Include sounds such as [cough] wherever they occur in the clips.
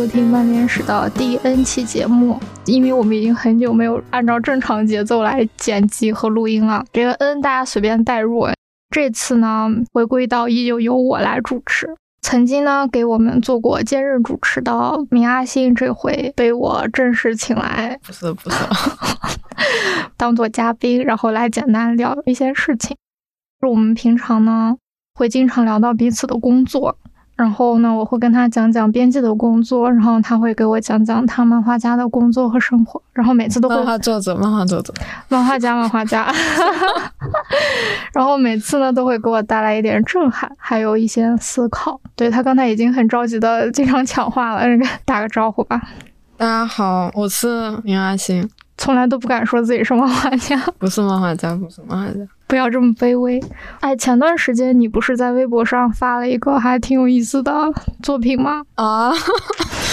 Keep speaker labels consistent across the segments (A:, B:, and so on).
A: 收听漫面史的第 N 期节目。因为我们已经很久没有按照正常节奏来剪辑和录音了，这个 N 大家随便代入。这次呢，回归到依旧由我来主持。曾经呢，给我们做过兼任主持的明阿星，这回被我正式请来，
B: 不是不是，[laughs]
A: 当做嘉宾，然后来简单聊一些事情。我们平常呢，会经常聊到彼此的工作。然后呢，我会跟他讲讲编辑的工作，然后他会给我讲讲他漫画家的工作和生活。然后每次都会
B: 漫画作者，漫画作者，
A: 漫画家，漫画家。[laughs] 然后每次呢，都会给我带来一点震撼，还有一些思考。对他刚才已经很着急的经常抢话了，打个招呼吧。
B: 大家好，我是明阿星。
A: 从来都不敢说自己是漫画家，[laughs]
B: 不是漫画家，不是漫画家，
A: 不要这么卑微。哎，前段时间你不是在微博上发了一个还挺有意思的作品吗？
B: 啊，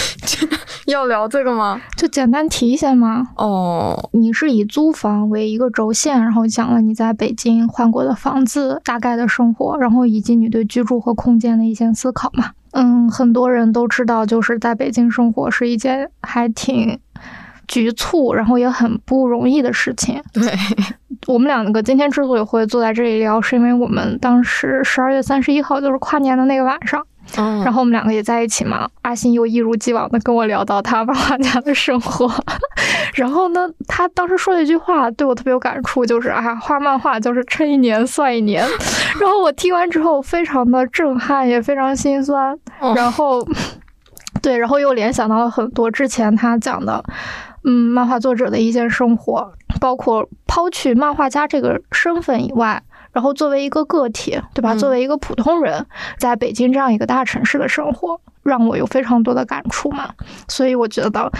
B: [laughs] 要聊这个吗？
A: 就简单提一下吗？
B: 哦，
A: 你是以租房为一个轴线，然后讲了你在北京换过的房子大概的生活，然后以及你对居住和空间的一些思考嘛？嗯，很多人都知道，就是在北京生活是一件还挺。局促，然后也很不容易的事情。
B: 对 [laughs]
A: 我们两个今天之所以会坐在这里聊，是因为我们当时十二月三十一号就是跨年的那个晚上，
B: 嗯，
A: 然后我们两个也在一起嘛。阿信又一如既往的跟我聊到他漫画家的生活，[laughs] 然后呢，他当时说了一句话对我特别有感触，就是啊，画漫画就是撑一年算一年。[laughs] 然后我听完之后非常的震撼，也非常心酸。然后，对，然后又联想到了很多之前他讲的。嗯，漫画作者的一些生活，包括抛去漫画家这个身份以外，然后作为一个个体，对吧？作为一个普通人，在北京这样一个大城市的生活，让我有非常多的感触嘛。所以我觉得，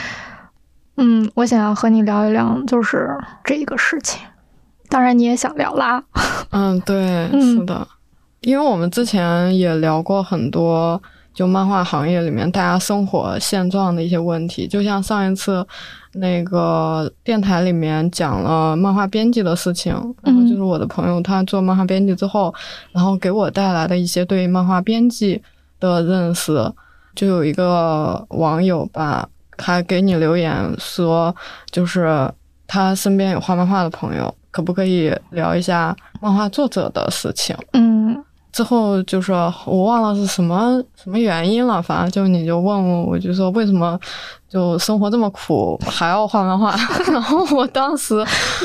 A: 嗯，我想要和你聊一聊，就是这一个事情。当然，你也想聊啦。
B: 嗯，对，是的，因为我们之前也聊过很多。就漫画行业里面大家生活现状的一些问题，就像上一次那个电台里面讲了漫画编辑的事情，然后就是我的朋友他做漫画编辑之后，然后给我带来的一些对漫画编辑的认识。就有一个网友吧，他给你留言说，就是他身边有画漫画的朋友，可不可以聊一下漫画作者的事情？
A: 嗯。
B: 之后就是我忘了是什么什么原因了，反正就你就问我，我就说为什么就生活这么苦还要画漫画？[laughs] 然后我当时，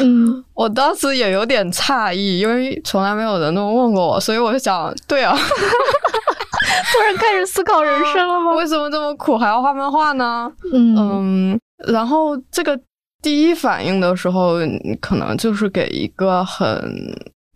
A: 嗯，
B: 我当时也有点诧异，因为从来没有人这么问过我，所以我就想，对啊，
A: 突然开始思考人生了吗？[laughs]
B: 为什么这么苦还要画漫画呢？
A: 嗯
B: 嗯，然后这个第一反应的时候，可能就是给一个很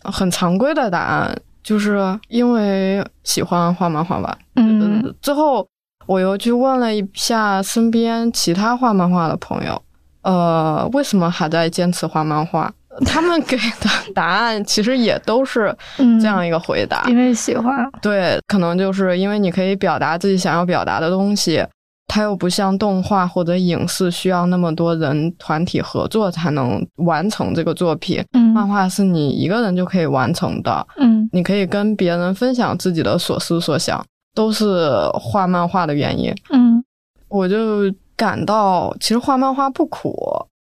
B: 很常规的答案。就是因为喜欢画漫画吧，
A: 嗯，
B: 最后我又去问了一下身边其他画漫画的朋友，呃，为什么还在坚持画漫画？他们给的答案其实也都是这样一个回答，
A: 因为喜欢，
B: 对，可能就是因为你可以表达自己想要表达的东西。它又不像动画或者影视需要那么多人团体合作才能完成这个作品，
A: 嗯，
B: 漫画是你一个人就可以完成的，
A: 嗯，
B: 你可以跟别人分享自己的所思所想，都是画漫画的原因，
A: 嗯，
B: 我就感到其实画漫画不苦，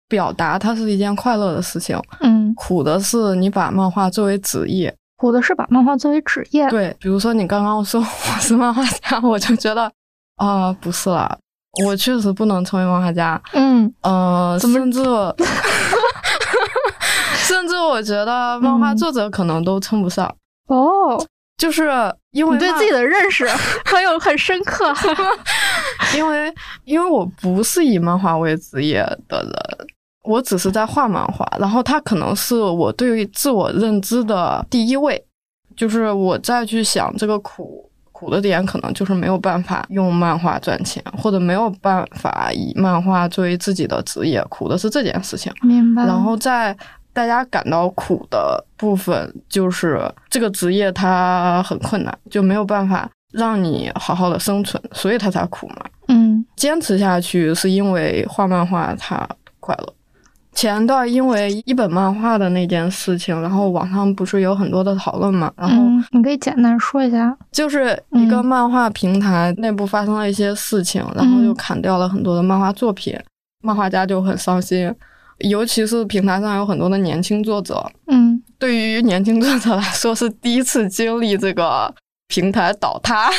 B: 表达它是一件快乐的事情，
A: 嗯，
B: 苦的是你把漫画作为职业，
A: 苦的是把漫画作为职业，
B: 对，比如说你刚刚说我是漫画家，我就觉得。啊，不是啦，我确实不能成为漫画家。
A: 嗯，
B: 呃，甚至，[laughs] 甚至我觉得漫画作者可能都称不上。
A: 哦，
B: 就是因为
A: 对自己的认识 [laughs] 很有很深刻。[laughs]
B: 因为，因为我不是以漫画为职业的人，我只是在画漫画，然后它可能是我对自我认知的第一位，就是我再去想这个苦。苦的点可能就是没有办法用漫画赚钱，或者没有办法以漫画作为自己的职业。苦的是这件事情，
A: 明白。
B: 然后在大家感到苦的部分，就是这个职业它很困难，就没有办法让你好好的生存，所以它才苦嘛。
A: 嗯，
B: 坚持下去是因为画漫画它快乐。前段因为一本漫画的那件事情，然后网上不是有很多的讨论嘛？然后
A: 你可以简单说一下，
B: 就是一个漫画平台内部发生了一些事情，然后就砍掉了很多的漫画作品，漫画家就很伤心，尤其是平台上有很多的年轻作者，
A: 嗯，
B: 对于年轻作者来说是第一次经历这个平台倒塌，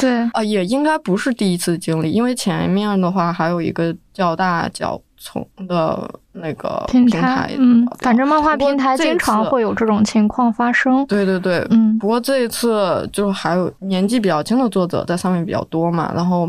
A: 对。
B: 啊，[laughs] 也应该不是第一次经历，因为前面的话还有一个较大较从的。那个平台，
A: 嗯，反正漫画平台经常会有这种情况发生。
B: 对对对，
A: 嗯。
B: 不过这一次就还有年纪比较轻的作者在上面比较多嘛，然后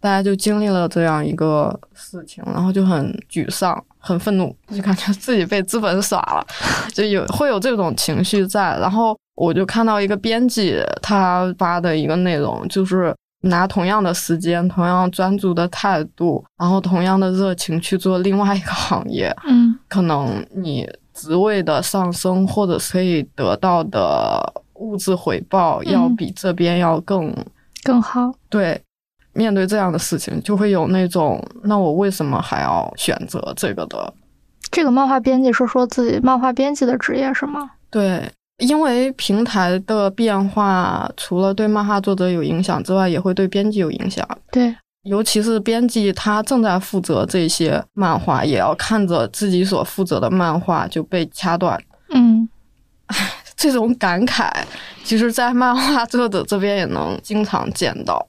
B: 大家就经历了这样一个事情，然后就很沮丧、很愤怒，就感觉自己被资本耍了，[laughs] 就有会有这种情绪在。然后我就看到一个编辑他发的一个内容，就是。拿同样的时间、同样专注的态度，然后同样的热情去做另外一个行业，
A: 嗯，
B: 可能你职位的上升或者可以得到的物质回报要比这边要更
A: 更好。
B: 对，面对这样的事情，就会有那种，那我为什么还要选择这个的？
A: 这个漫画编辑是说自己漫画编辑的职业是吗？
B: 对。因为平台的变化，除了对漫画作者有影响之外，也会对编辑有影响。
A: 对，
B: 尤其是编辑，他正在负责这些漫画，也要看着自己所负责的漫画就被掐断。
A: 嗯，[laughs]
B: 这种感慨，其实，在漫画作者这边也能经常见到。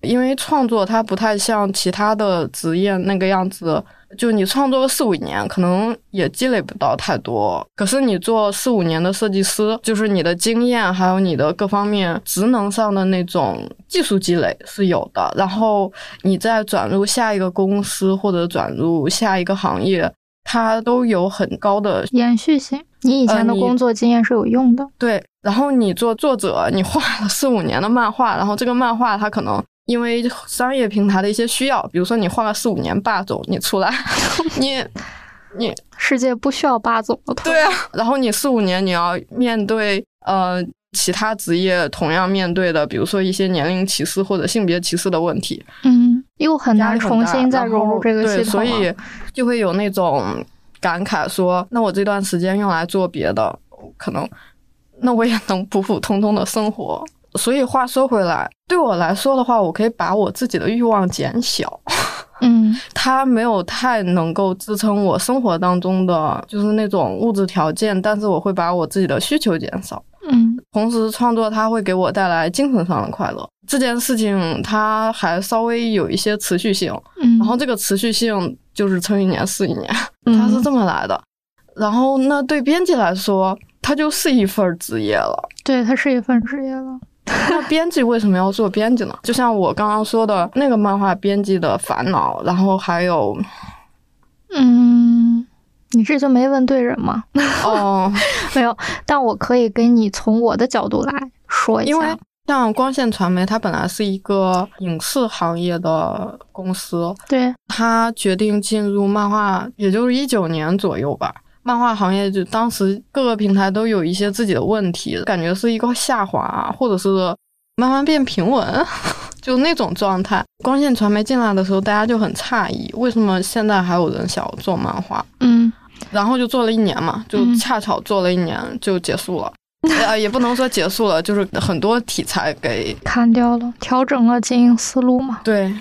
B: 因为创作它不太像其他的职业那个样子。就你创作个四五年，可能也积累不到太多。可是你做四五年的设计师，就是你的经验还有你的各方面职能上的那种技术积累是有的。然后你再转入下一个公司或者转入下一个行业，它都有很高的
A: 延续性。你以前的工作经验是有用的。
B: 对。然后你做作者，你画了四五年的漫画，然后这个漫画它可能。因为商业平台的一些需要，比如说你换了四五年霸总，你出来，[laughs] 你你
A: 世界不需要霸总了。
B: 对啊，然后你四五年你要面对呃其他职业同样面对的，比如说一些年龄歧视或者性别歧视的问题，
A: 嗯，又很难重新再融入这个系统，
B: 所以就会有那种感慨说，那我这段时间用来做别的，可能那我也能普普通通的生活。所以话说回来，对我来说的话，我可以把我自己的欲望减小，[laughs]
A: 嗯，
B: 它没有太能够支撑我生活当中的就是那种物质条件，但是我会把我自己的需求减少，
A: 嗯，
B: 同时创作它会给我带来精神上的快乐，这件事情它还稍微有一些持续性，
A: 嗯，
B: 然后这个持续性就是撑一年是一年，它是这么来的，然后那对编辑来说，它就是一份职业了，
A: 对，它是一份职业了。[laughs]
B: 那编辑为什么要做编辑呢？就像我刚刚说的那个漫画编辑的烦恼，然后还有，
A: 嗯，你这就没问对人吗？[laughs]
B: 哦，
A: 没有，但我可以给你从我的角度来说一下。
B: 因为像光线传媒，它本来是一个影视行业的公司，
A: 对，
B: 它决定进入漫画，也就是一九年左右吧。漫画行业就当时各个平台都有一些自己的问题，感觉是一个下滑，或者是慢慢变平稳，[laughs] 就那种状态。光线传媒进来的时候，大家就很诧异，为什么现在还有人想要做漫画？
A: 嗯，
B: 然后就做了一年嘛，就恰巧做了一年就结束了。[laughs] 呃，也不能说结束了，就是很多题材给
A: 砍掉了，调整了经营思路嘛。
B: 对，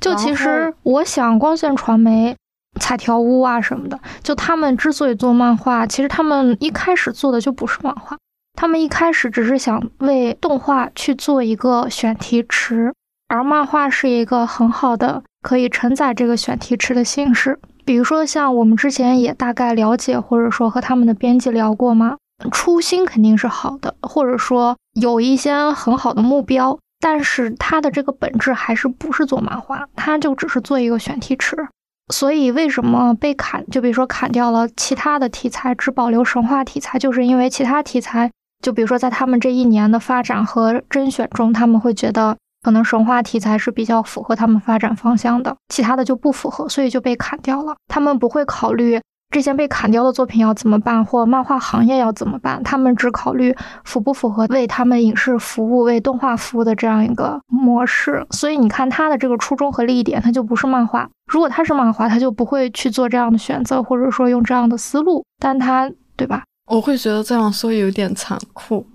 A: 就其实我想光线传媒。彩条屋啊什么的，就他们之所以做漫画，其实他们一开始做的就不是漫画，他们一开始只是想为动画去做一个选题池，而漫画是一个很好的可以承载这个选题池的形式。比如说像我们之前也大概了解，或者说和他们的编辑聊过嘛，初心肯定是好的，或者说有一些很好的目标，但是它的这个本质还是不是做漫画，它就只是做一个选题池。所以为什么被砍？就比如说砍掉了其他的题材，只保留神话题材，就是因为其他题材，就比如说在他们这一年的发展和甄选中，他们会觉得可能神话题材是比较符合他们发展方向的，其他的就不符合，所以就被砍掉了。他们不会考虑这些被砍掉的作品要怎么办，或漫画行业要怎么办？他们只考虑符不符合为他们影视服务、为动画服务的这样一个模式。所以你看他的这个初衷和利益点，他就不是漫画。如果他是漫画，他就不会去做这样的选择，或者说用这样的思路。但他对吧？
B: 我会觉得这样说有点残酷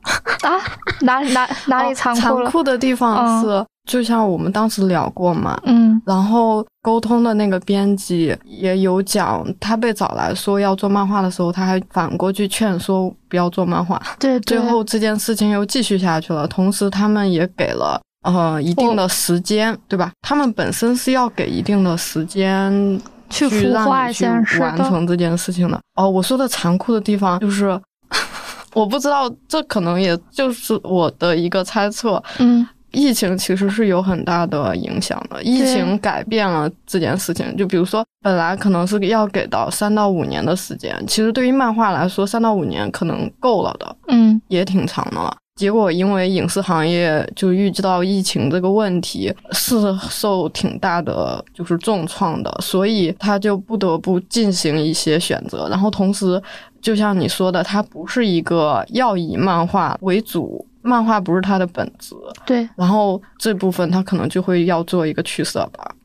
A: 啊！哪哪哪里残酷
B: 了？残酷的地方是，就像我们当时聊过嘛，
A: 嗯，
B: 然后沟通的那个编辑也有讲，他被找来说要做漫画的时候，他还反过去劝说不要做漫画。
A: 对，
B: 最后这件事情又继续下去了。同时，他们也给了呃一定的时间，对吧？他们本身是要给一定的时间。
A: 去
B: 让你去完成这件事情的哦，我说的残酷的地方就是，[laughs] 我不知道，这可能也就是我的一个猜测。
A: 嗯，
B: 疫情其实是有很大的影响的，疫情改变了这件事情。就比如说，本来可能是要给到三到五年的时间，其实对于漫画来说，三到五年可能够了的。
A: 嗯，
B: 也挺长的了。结果，因为影视行业就预计到疫情这个问题是受挺大的就是重创的，所以他就不得不进行一些选择。然后同时，就像你说的，它不是一个要以漫画为主，漫画不是他的本子。
A: 对。
B: 然后这部分他可能就会要做一个取舍吧。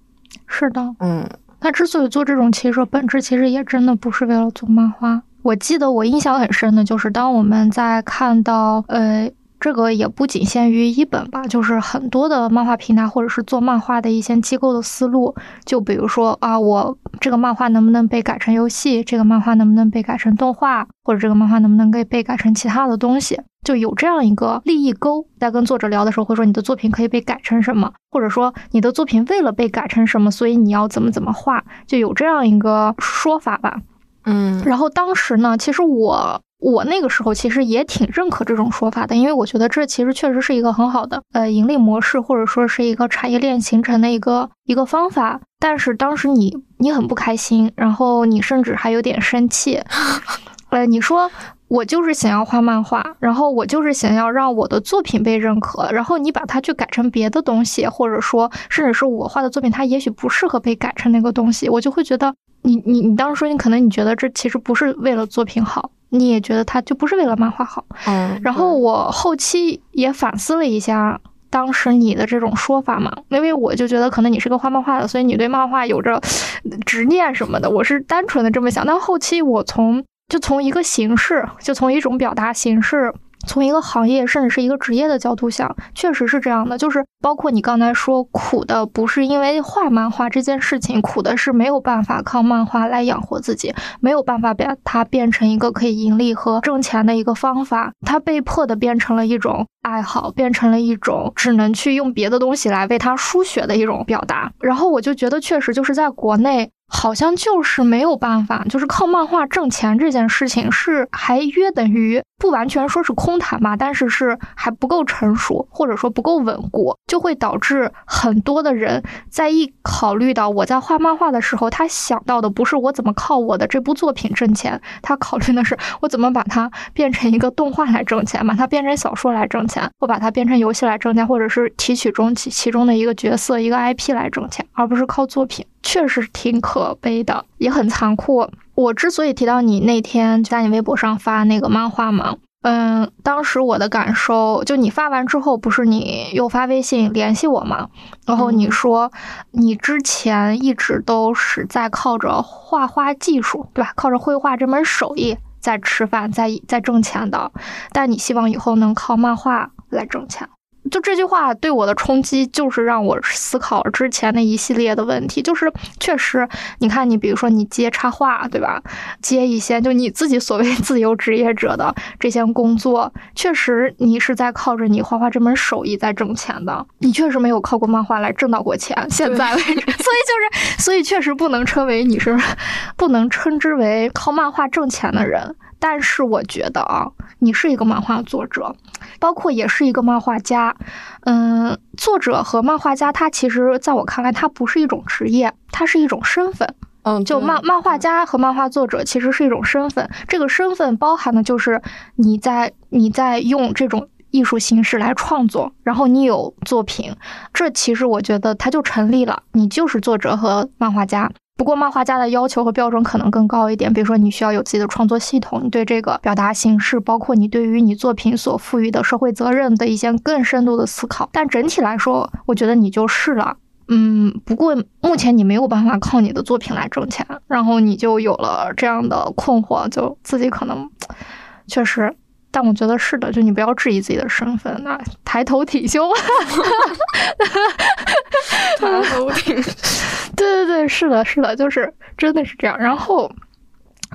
A: 是的。
B: 嗯。
A: 他之所以做这种取舍，本质其实也真的不是为了做漫画。我记得我印象很深的就是，当我们在看到呃。这个也不仅限于一本吧，就是很多的漫画平台或者是做漫画的一些机构的思路。就比如说啊，我这个漫画能不能被改成游戏？这个漫画能不能被改成动画？或者这个漫画能不能被被改成其他的东西？就有这样一个利益沟。在跟作者聊的时候，会说你的作品可以被改成什么？或者说你的作品为了被改成什么，所以你要怎么怎么画？就有这样一个说法吧。
B: 嗯，
A: 然后当时呢，其实我。我那个时候其实也挺认可这种说法的，因为我觉得这其实确实是一个很好的呃盈利模式，或者说是一个产业链形成的一个一个方法。但是当时你你很不开心，然后你甚至还有点生气，[laughs] 呃，你说我就是想要画漫画，然后我就是想要让我的作品被认可，然后你把它去改成别的东西，或者说甚至是我画的作品，它也许不适合被改成那个东西，我就会觉得你你你当时说你可能你觉得这其实不是为了作品好。你也觉得他就不是为了漫画好，
B: 嗯，
A: 然后我后期也反思了一下当时你的这种说法嘛，因为我就觉得可能你是个画漫画的，所以你对漫画有着执念什么的，我是单纯的这么想。但后期我从就从一个形式，就从一种表达形式。从一个行业甚至是一个职业的角度想，确实是这样的。就是包括你刚才说苦的，不是因为画漫画这件事情，苦的是没有办法靠漫画来养活自己，没有办法把它变成一个可以盈利和挣钱的一个方法，它被迫的变成了一种爱好，变成了一种只能去用别的东西来为它输血的一种表达。然后我就觉得，确实就是在国内。好像就是没有办法，就是靠漫画挣钱这件事情是还约等于不完全说是空谈吧，但是是还不够成熟，或者说不够稳固，就会导致很多的人在一考虑到我在画漫画的时候，他想到的不是我怎么靠我的这部作品挣钱，他考虑的是我怎么把它变成一个动画来挣钱，把它变成小说来挣钱，或把它变成游戏来挣钱，或者是提取中其其中的一个角色一个 IP 来挣钱，而不是靠作品。确实挺可悲的，也很残酷。我之所以提到你那天在你微博上发那个漫画嘛，嗯，当时我的感受就你发完之后，不是你又发微信联系我嘛？然后你说你之前一直都是在靠着画画技术，对吧？靠着绘画这门手艺在吃饭，在在挣钱的，但你希望以后能靠漫画来挣钱。就这句话对我的冲击，就是让我思考之前的一系列的问题。就是确实，你看，你比如说你接插画，对吧？接一些就你自己所谓 [laughs] 自由职业者的这些工作，确实你是在靠着你画画这门手艺在挣钱的。你确实没有靠过漫画来挣到过钱，现在为止。[laughs] 所以就是，所以确实不能称为你是，不能称之为靠漫画挣钱的人。但是我觉得啊，你是一个漫画作者，包括也是一个漫画家。嗯，作者和漫画家，他其实在我看来，他不是一种职业，他是一种身份。
B: 嗯，
A: 就漫漫画家和漫画作者其实是一种身份，这个身份包含的就是你在你在用这种艺术形式来创作，然后你有作品，这其实我觉得它就成立了，你就是作者和漫画家。不过漫画家的要求和标准可能更高一点，比如说你需要有自己的创作系统，你对这个表达形式，包括你对于你作品所赋予的社会责任的一些更深度的思考。但整体来说，我觉得你就是了。嗯，不过目前你没有办法靠你的作品来挣钱，然后你就有了这样的困惑，就自己可能确实。但我觉得是的，就你不要质疑自己的身份，那抬头挺胸，[laughs]
B: 抬头挺，
A: 对对对，是的，是的，就是真的是这样。然后，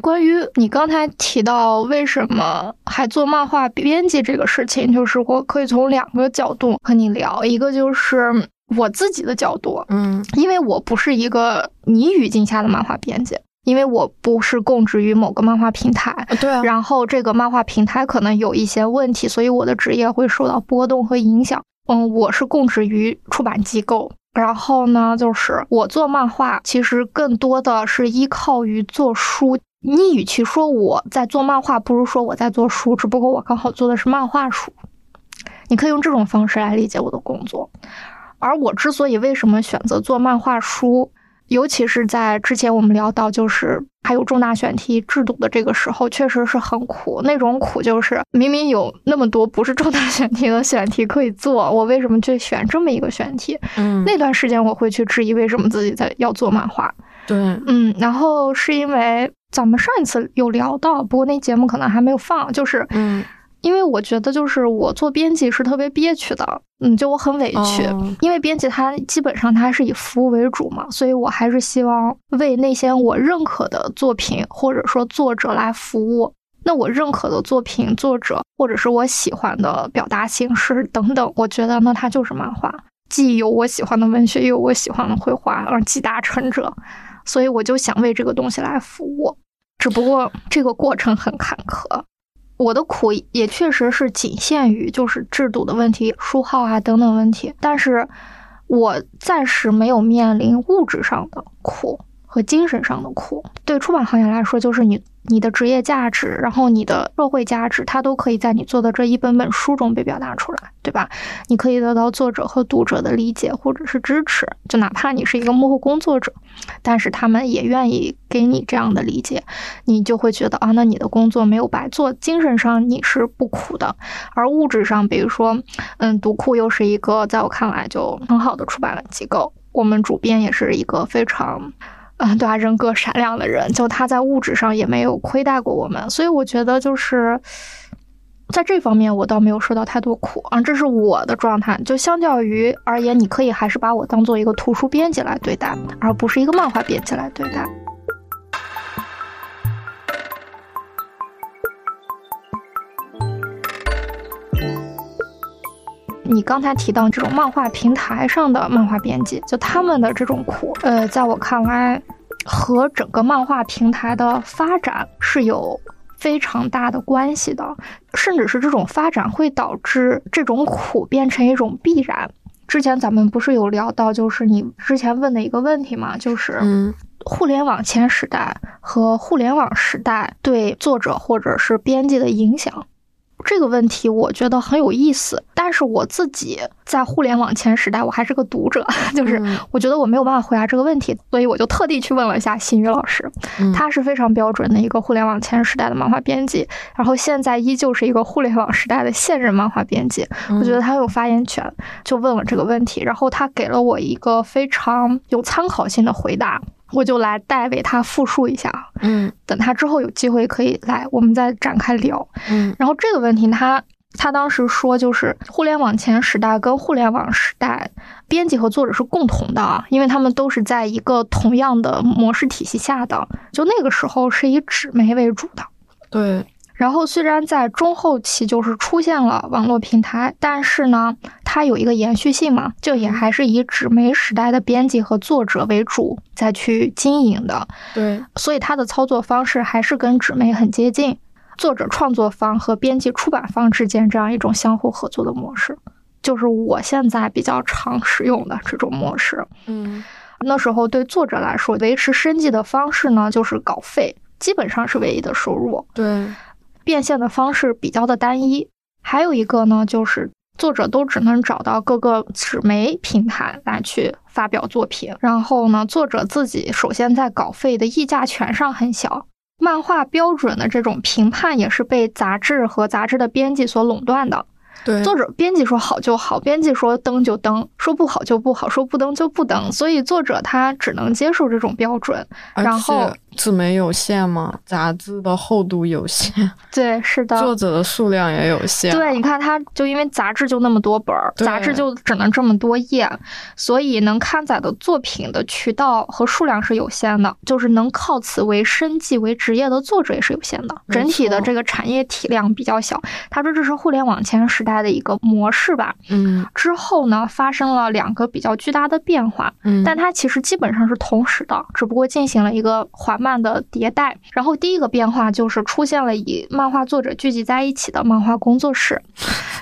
A: 关于你刚才提到为什么还做漫画编辑这个事情，就是我可以从两个角度和你聊，一个就是我自己的角度，
B: 嗯，
A: 因为我不是一个你语境下的漫画编辑。因为我不是供职于某个漫画平台，
B: 对，
A: 然后这个漫画平台可能有一些问题，所以我的职业会受到波动和影响。嗯，我是供职于出版机构，然后呢，就是我做漫画，其实更多的是依靠于做书。你与其说我在做漫画，不如说我在做书，只不过我刚好做的是漫画书。你可以用这种方式来理解我的工作。而我之所以为什么选择做漫画书？尤其是在之前我们聊到，就是还有重大选题制度的这个时候，确实是很苦。那种苦就是明明有那么多不是重大选题的选题可以做，我为什么就选这么一个选题？
B: 嗯，
A: 那段时间我会去质疑为什么自己在要做漫画。
B: 对，
A: 嗯，然后是因为咱们上一次有聊到，不过那节目可能还没有放，就是
B: 嗯。
A: 因为我觉得，就是我做编辑是特别憋屈的，嗯，就我很委屈。因为编辑他基本上他是以服务为主嘛，所以我还是希望为那些我认可的作品或者说作者来服务。那我认可的作品、作者或者是我喜欢的表达形式等等，我觉得那它就是漫画，既有我喜欢的文学，又有我喜欢的绘画，而集大成者。所以我就想为这个东西来服务，只不过这个过程很坎坷。我的苦也确实是仅限于就是制度的问题、书号啊等等问题，但是我暂时没有面临物质上的苦。和精神上的苦。对出版行业来说，就是你。你的职业价值，然后你的社会价值，它都可以在你做的这一本本书中被表达出来，对吧？你可以得到作者和读者的理解或者是支持，就哪怕你是一个幕后工作者，但是他们也愿意给你这样的理解，你就会觉得啊，那你的工作没有白做，精神上你是不苦的。而物质上，比如说，嗯，读库又是一个在我看来就很好的出版机构，我们主编也是一个非常。啊，对啊，人格闪亮的人，就他在物质上也没有亏待过我们，所以我觉得就是在这方面我倒没有受到太多苦啊，这是我的状态。就相较于而言，你可以还是把我当做一个图书编辑来对待，而不是一个漫画编辑来对待。你刚才提到这种漫画平台上的漫画编辑，就他们的这种苦，呃，在我看来，和整个漫画平台的发展是有非常大的关系的，甚至是这种发展会导致这种苦变成一种必然。之前咱们不是有聊到，就是你之前问的一个问题嘛，就是互联网前时代和互联网时代对作者或者是编辑的影响。这个问题我觉得很有意思，但是我自己在互联网前时代，我还是个读者，[laughs] 就是我觉得我没有办法回答这个问题，所以我就特地去问了一下新宇老师，他是非常标准的一个互联网前时代的漫画编辑，然后现在依旧是一个互联网时代的现任漫画编辑，我觉得他有发言权，就问了这个问题，然后他给了我一个非常有参考性的回答。我就来代为他复述一下
B: 嗯，
A: 等他之后有机会可以来，我们再展开聊，
B: 嗯，
A: 然后这个问题他他当时说就是互联网前时代跟互联网时代，编辑和作者是共同的啊，因为他们都是在一个同样的模式体系下的，就那个时候是以纸媒为主的，
B: 对。
A: 然后虽然在中后期就是出现了网络平台，但是呢，它有一个延续性嘛，就也还是以纸媒时代的编辑和作者为主再去经营的。
B: 对，
A: 所以它的操作方式还是跟纸媒很接近，作者创作方和编辑出版方之间这样一种相互合作的模式，就是我现在比较常使用的这种模式。
B: 嗯，
A: 那时候对作者来说，维持生计的方式呢，就是稿费，基本上是唯一的收入。
B: 对。
A: 变现的方式比较的单一，还有一个呢，就是作者都只能找到各个纸媒平台来去发表作品。然后呢，作者自己首先在稿费的议价权上很小，漫画标准的这种评判也是被杂志和杂志的编辑所垄断的。
B: 对，
A: 作者编辑说好就好，编辑说登就登，说不好就不好，说不登就不登，所以作者他只能接受这种标准。然后
B: 纸媒有限嘛，杂志的厚度有限，[laughs]
A: 对，是的，
B: 作者的数量也有限。
A: 对，你看他就因为杂志就那么多本儿，杂志就只能这么多页，所以能刊载的作品的渠道和数量是有限的，就是能靠此为生计为职业的作者也是有限的，整体的这个产业体量比较小。他说这是互联网前时代。的一个模式吧，
B: 嗯，
A: 之后呢，发生了两个比较巨大的变化，
B: 嗯，
A: 但它其实基本上是同时的，只不过进行了一个缓慢的迭代。然后第一个变化就是出现了以漫画作者聚集在一起的漫画工作室。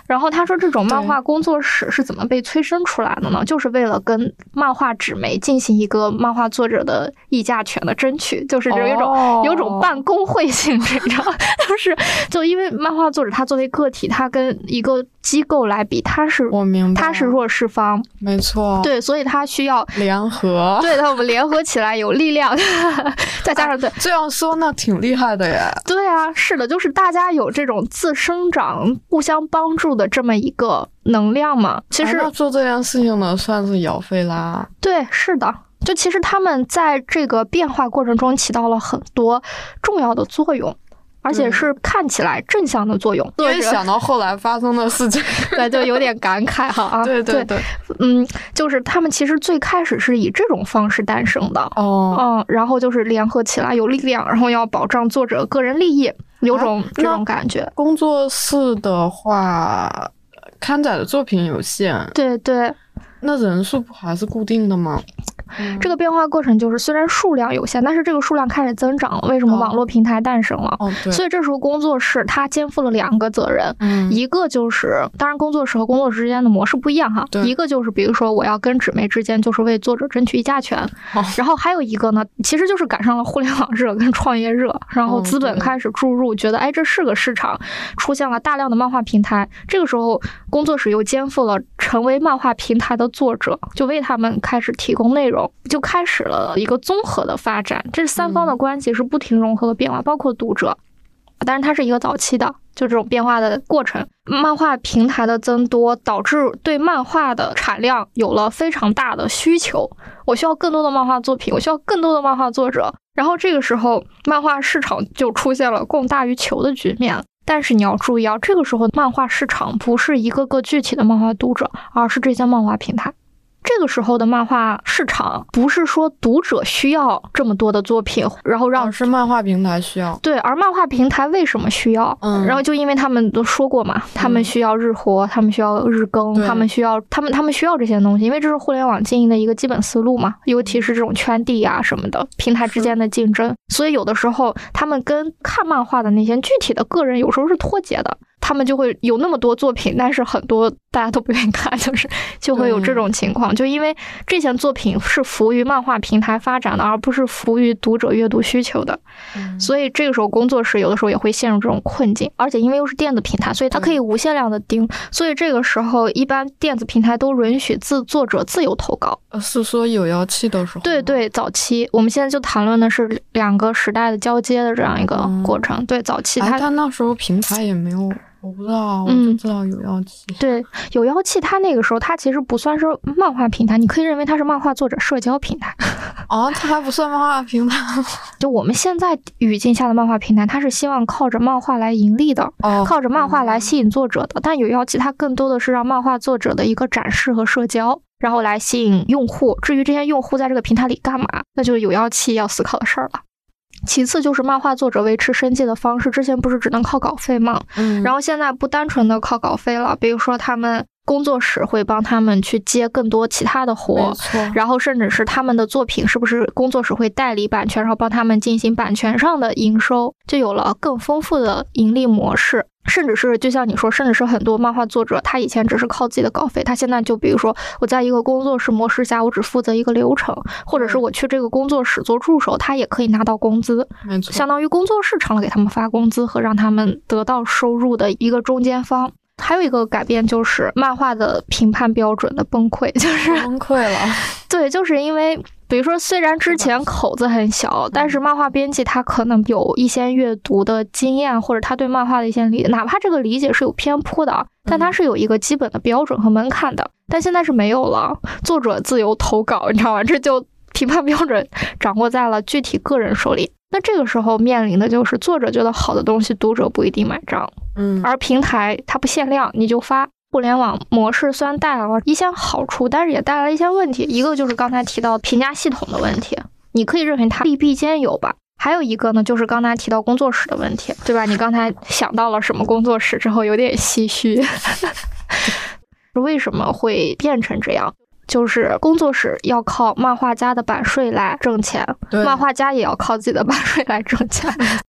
A: 然后他说，这种漫画工作室是怎么被催生出来的呢？就是为了跟漫画纸媒进行一个漫画作者的议价权的争取，就是有一种有种办工会性质，你知道吗？[laughs] 就是就因为漫画作者他作为个体，他跟一个机构来比，他是
B: 我明白，
A: 他是弱势方，
B: 没错，
A: 对，所以他需要
B: 联合，
A: 对，他们联合起来有力量，[laughs] [laughs] 再加上对
B: 这样说那挺厉害的耶，
A: 对啊，是的，就是大家有这种自生长、互相帮助的这么一个能量嘛。其实
B: 做这件事情呢，算是姚费拉，
A: 对，是的，就其实他们在这个变化过程中起到了很多重要的作用。而且是看起来正向的作用，
B: 因为想到后来发生的事情，[laughs]
A: 对，就有点感慨哈啊。[laughs]
B: 对对对，
A: 嗯，就是他们其实最开始是以这种方式诞生的
B: 哦，
A: 嗯，然后就是联合起来有力量，然后要保障作者个人利益，有种这种感觉。
B: 工作室的话，刊载的作品有限，
A: 对对，
B: 那人数不还是固定的吗？
A: 这个变化过程就是，虽然数量有限，但是这个数量开始增长了。为什么网络平台诞生了？所以这时候工作室它肩负了两个责任，一个就是，当然工作室和工作室之间的模式不一样哈。一个就是，比如说我要跟纸媒之间就是为作者争取议价权。然后还有一个呢，其实就是赶上了互联网热跟创业热，然后资本开始注入，觉得哎这是个市场，出现了大量的漫画平台。这个时候工作室又肩负了成为漫画平台的作者，就为他们开始提供内容。就开始了一个综合的发展，这三方的关系是不停融合和变化，包括读者，但是它是一个早期的，就这种变化的过程。漫画平台的增多导致对漫画的产量有了非常大的需求，我需要更多的漫画作品，我需要更多的漫画作者。然后这个时候，漫画市场就出现了供大于求的局面。但是你要注意啊，这个时候漫画市场不是一个个具体的漫画读者，而是这些漫画平台。这个时候的漫画市场不是说读者需要这么多的作品，然后让
B: 是漫画平台需要
A: 对，而漫画平台为什么需要？
B: 嗯，
A: 然后就因为他们都说过嘛，他们需要日活，他们需要日更，他们需要他们他们需要这些东西，因为这是互联网经营的一个基本思路嘛，尤其是这种圈地啊什么的平台之间的竞争，所以有的时候他们跟看漫画的那些具体的个人有时候是脱节的。他们就会有那么多作品，但是很多大家都不愿意看，就是 [laughs] 就会有这种情况，就因为这些作品是服务于漫画平台发展的，而不是服务于读者阅读需求的，所以这个时候工作室有的时候也会陷入这种困境，而且因为又是电子平台，所以它可以无限量的盯，所以这个时候一般电子平台都允许自作者自由投稿。
B: 呃，是说有妖气的时候？
A: 对对，早期我们现在就谈论的是两个时代的交接的这样一个过程。对，早期它
B: 它那时候平台也没有。我不知道，我就知道有妖气。
A: 对，有妖气，它那个时候它其实不算是漫画平台，你可以认为它是漫画作者社交平台。
B: 啊，[laughs] 它还不算漫画平台。[laughs]
A: 就我们现在语境下的漫画平台，它是希望靠着漫画来盈利的，靠着漫画来吸引作者的。但有妖气，它更多的是让漫画作者的一个展示和社交，然后来吸引用户。至于这些用户在这个平台里干嘛，那就是有妖气要思考的事儿了。其次就是漫画作者维持生计的方式，之前不是只能靠稿费吗？
B: 嗯，
A: 然后现在不单纯的靠稿费了，比如说他们工作室会帮他们去接更多其他的活，然后甚至是他们的作品是不是工作室会代理版权，然后帮他们进行版权上的营收，就有了更丰富的盈利模式。甚至是就像你说，甚至是很多漫画作者，他以前只是靠自己的稿费，他现在就比如说我在一个工作室模式下，我只负责一个流程，或者是我去这个工作室做助手，他也可以拿到工资，
B: 没错，
A: 相当于工作室成了给他们发工资和让他们得到收入的一个中间方。还有一个改变就是漫画的评判标准的崩溃，就是
B: 崩溃了。[laughs]
A: 对，就是因为比如说，虽然之前口子很小，但是漫画编辑他可能有一些阅读的经验，或者他对漫画的一些理，哪怕这个理解是有偏颇的，但他是有一个基本的标准和门槛的。但现在是没有了，作者自由投稿，你知道吗？这就 [laughs] 评判标准掌握在了具体个人手里。那这个时候面临的就是作者觉得好的东西，读者不一定买账。
B: 嗯，
A: 而平台它不限量，你就发。互联网模式虽然带来了一些好处，但是也带来了一些问题。一个就是刚才提到评价系统的问题，你可以认为它利弊兼有吧。还有一个呢，就是刚才提到工作室的问题，对吧？你刚才想到了什么工作室之后，有点唏嘘。[laughs] 为什么会变成这样？就是工作室要靠漫画家的版税来挣钱，漫画家也要靠自己的版税来挣钱。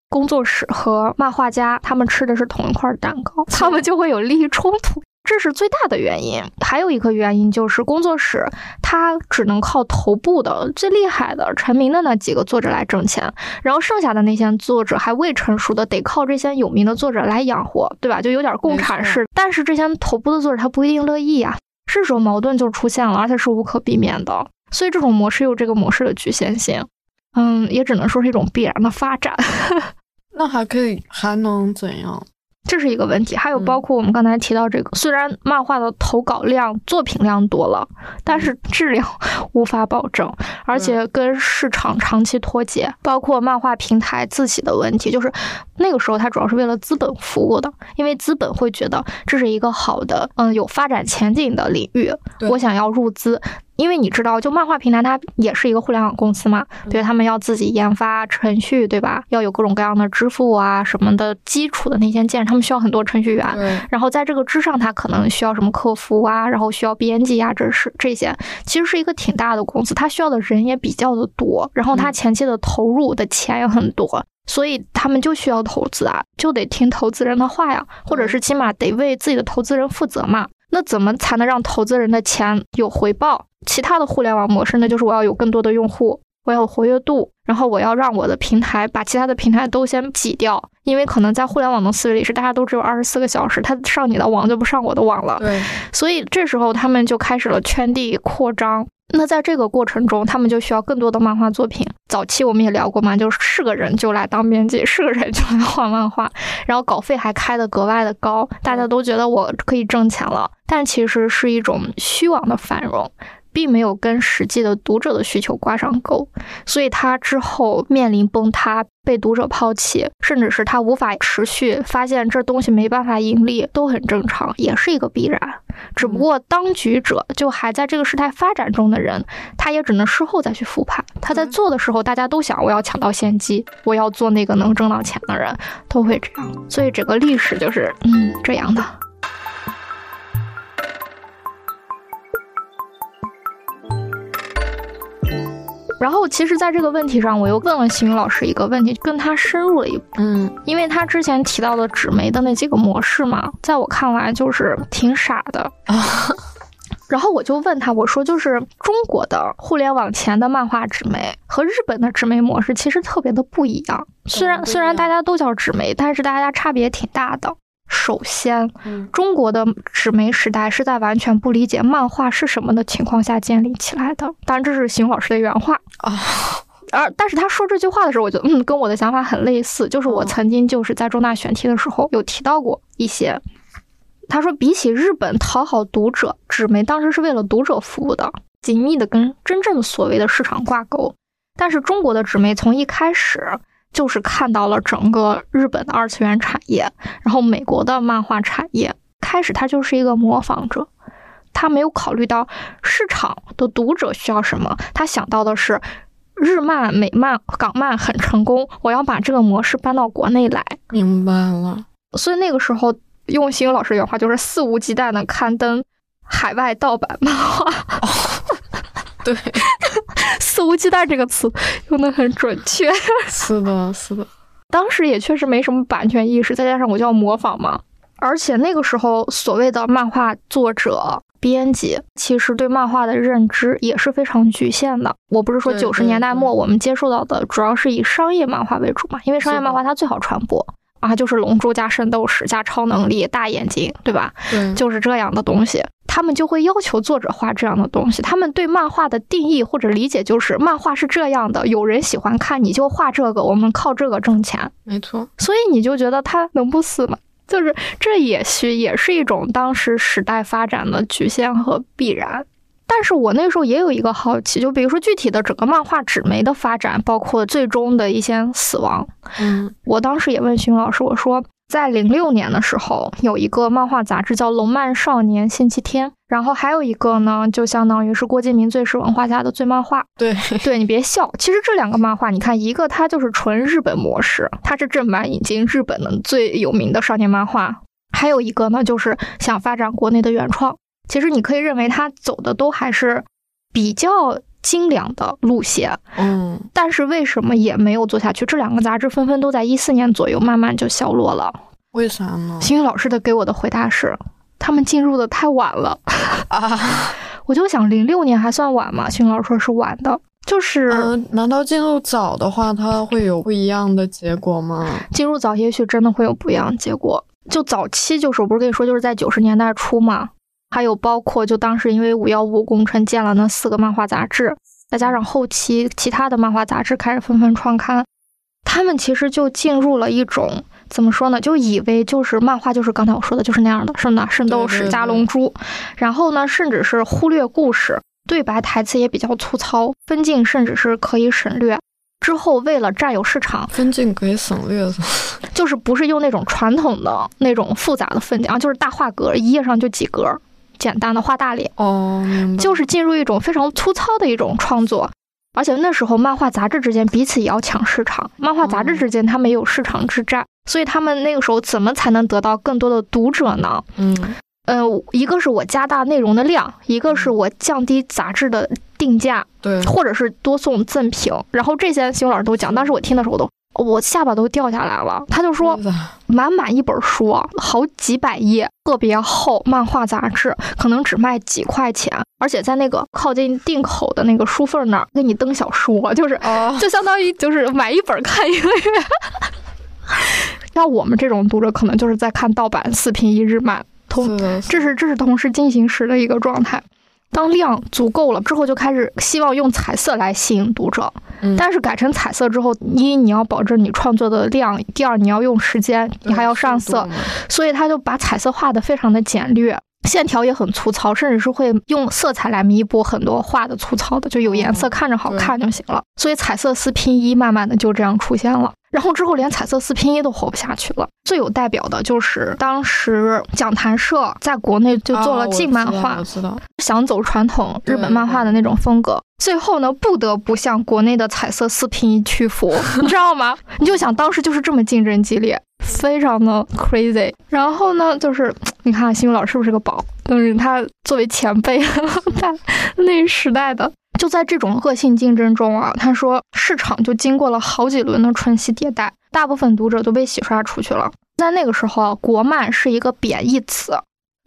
A: 工作室和漫画家他们吃的是同一块蛋糕，他们就会有利益冲突，这是最大的原因。还有一个原因就是工作室它只能靠头部的最厉害的成名的那几个作者来挣钱，然后剩下的那些作者还未成熟的得靠这些有名的作者来养活，对吧？就有点共产式。但是这些头部的作者他不一定乐意呀。这时候矛盾就出现了，而且是无可避免的。所以这种模式有这个模式的局限性，嗯，也只能说是一种必然的发展。[laughs]
B: 那还可以，还能怎样？
A: 这是一个问题。还有包括我们刚才提到这个，虽然漫画的投稿量、作品量多了，但是质量无法保证，而且跟市场长期脱节。包括漫画平台自己的问题，就是那个时候它主要是为了资本服务的，因为资本会觉得这是一个好的、嗯有发展前景的领域，我想要入资。因为你知道，就漫画平台它也是一个互联网公司嘛，对他们要自己研发程序，对吧？要有各种各样的支付啊什么的基础的那些件，他们需要很多程序员。然后在这个之上，他可能需要什么客服啊，然后需要编辑啊，这是这些，其实是一个挺大的公司，他需要的人也比较的多，然后他前期的投入的钱也很多，所以他们就需要投资啊，就得听投资人的话呀，或者是起码得为自己的投资人负责嘛。那怎么才能让投资人的钱有回报？其他的互联网模式，那就是我要有更多的用户，我要有活跃度，然后我要让我的平台把其他的平台都先挤掉，因为可能在互联网的思维里是大家都只有二十四个小时，他上你的网就不上我的网了。
B: 对，
A: 所以这时候他们就开始了圈地扩张。那在这个过程中，他们就需要更多的漫画作品。早期我们也聊过嘛，就是是个人就来当编辑，是个人就来画漫画，然后稿费还开的格外的高，大家都觉得我可以挣钱了，但其实是一种虚妄的繁荣。并没有跟实际的读者的需求挂上钩，所以他之后面临崩塌、被读者抛弃，甚至是他无法持续，发现这东西没办法盈利，都很正常，也是一个必然。只不过当局者就还在这个事态发展中的人，他也只能事后再去复盘。他在做的时候，大家都想我要抢到先机，我要做那个能挣到钱的人，都会这样。所以整个历史就是嗯这样的。然后，其实，在这个问题上，我又问了邢宇老师一个问题，跟他深入了一步。
B: 嗯，
A: 因为他之前提到的纸媒的那几个模式嘛，在我看来就是挺傻的 [laughs] 啊。然后我就问他，我说，就是中国的互联网前的漫画纸媒和日本的纸媒模式其实特别的不一样。虽然虽然大家都叫纸媒，但是大家差别挺大的。首先，中国的纸媒时代是在完全不理解漫画是什么的情况下建立起来的。当然，这是邢老师的原话
B: 啊。
A: 而但是他说这句话的时候，我觉得嗯，跟我的想法很类似。就是我曾经就是在重大选题的时候有提到过一些。他说，比起日本讨好读者，纸媒当时是为了读者服务的，紧密的跟真正的所谓的市场挂钩。但是中国的纸媒从一开始。就是看到了整个日本的二次元产业，然后美国的漫画产业，开始他就是一个模仿者，他没有考虑到市场的读者需要什么，他想到的是日漫、美漫、港漫很成功，我要把这个模式搬到国内来。
B: 明白了，
A: 所以那个时候用新老师原话就是肆无忌惮的刊登海外盗版漫画。[laughs] [laughs]
B: 对，
A: 肆无忌惮这个词用的很准确。[laughs]
B: 是的，是的。
A: 当时也确实没什么版权意识，再加上我就要模仿嘛。而且那个时候，所谓的漫画作者、编辑，其实对漫画的认知也是非常局限的。我不是说九十年代末我们接触到的主要是以商业漫画为主嘛，因为商业漫画它最好传播。啊，就是龙珠加圣斗士加超能力、大眼睛，对吧？
B: 对，
A: 就是这样的东西。他们就会要求作者画这样的东西。他们对漫画的定义或者理解就是，漫画是这样的，有人喜欢看，你就画这个，我们靠这个挣钱。
B: 没错。
A: 所以你就觉得他能不死吗？就是这也许也是一种当时时代发展的局限和必然。但是我那时候也有一个好奇，就比如说具体的整个漫画纸媒的发展，包括最终的一些死亡。
B: 嗯，
A: 我当时也问徐老师，我说。在零六年的时候，有一个漫画杂志叫《龙漫少年星期天》，然后还有一个呢，就相当于是郭敬明最是文化家的最漫画。
B: 对，
A: 对你别笑，其实这两个漫画，你看一个它就是纯日本模式，它是正版引进日本的最有名的少年漫画；还有一个呢，就是想发展国内的原创。其实你可以认为它走的都还是比较。精良的路线，
B: 嗯，
A: 但是为什么也没有做下去？这两个杂志纷纷都在一四年左右慢慢就消落了，
B: 为啥呢？
A: 星宇老师的给我的回答是，他们进入的太晚了
B: 啊！[laughs]
A: 我就想，零六年还算晚吗？星宇老师说是晚的，就是，
B: 嗯，难道进入早的话，它会有不一样的结果吗？
A: 进入早，也许真的会有不一样的结果。就早期，就是我不是跟你说，就是在九十年代初嘛。还有包括，就当时因为五幺五工程建了那四个漫画杂志，再加上后期其他的漫画杂志开始纷纷创刊，他们其实就进入了一种怎么说呢？就以为就是漫画就是刚才我说的就是那样的，是呢，圣斗士加龙珠，然后呢，甚至是忽略故事，对白台词也比较粗糙，分镜甚至是可以省略。之后为了占有市场，
B: 分镜可以省略，[laughs]
A: 就是不是用那种传统的那种复杂的分镜啊，就是大画格，一页上就几格。简单的画大脸。
B: 哦，
A: 就是进入一种非常粗糙的一种创作，而且那时候漫画杂志之间彼此也要抢市场，漫画杂志之间它没有市场之战，所以他们那个时候怎么才能得到更多的读者呢？
B: 嗯。
A: 嗯，一个是我加大内容的量，一个是我降低杂志的定价，
B: 对，
A: 或者是多送赠品，然后这些新闻老师都讲，当时我听的时候我都。我下巴都掉下来了。他就说，满满一本书，好几百页，特别厚，漫画杂志可能只卖几块钱，而且在那个靠近定口的那个书缝那儿给你登小说，就是，[laughs] 就相当于就是买一本看一个月。[laughs] 像我们这种读者，可能就是在看盗版四平一日漫，同这是这是同时进行时的一个状态。当量足够了之后，就开始希望用彩色来吸引读者。但是改成彩色之后，一你要保证你创作的量，第二你要用时间，你还要上色，所以他就把彩色画的非常的简略，线条也很粗糙，甚至是会用色彩来弥补很多画的粗糙的，就有颜色看着好看就行了。所以彩色四拼一慢慢的就这样出现了。然后之后连彩色四拼一都活不下去了。最有代表的就是当时讲谈社在国内就做了禁漫画，想走传统日本漫画的那种风格。最后呢，不得不向国内的彩色四拼一屈服，[laughs] 你知道吗？你就想当时就是这么竞争激烈，非常的 crazy。然后呢，就是你看新宇老师是不是个宝？就是他作为前辈，[laughs] 他那时代的。就在这种恶性竞争中啊，他说市场就经过了好几轮的春熙迭代，大部分读者都被洗刷出去了。在那个时候，国漫是一个贬义词，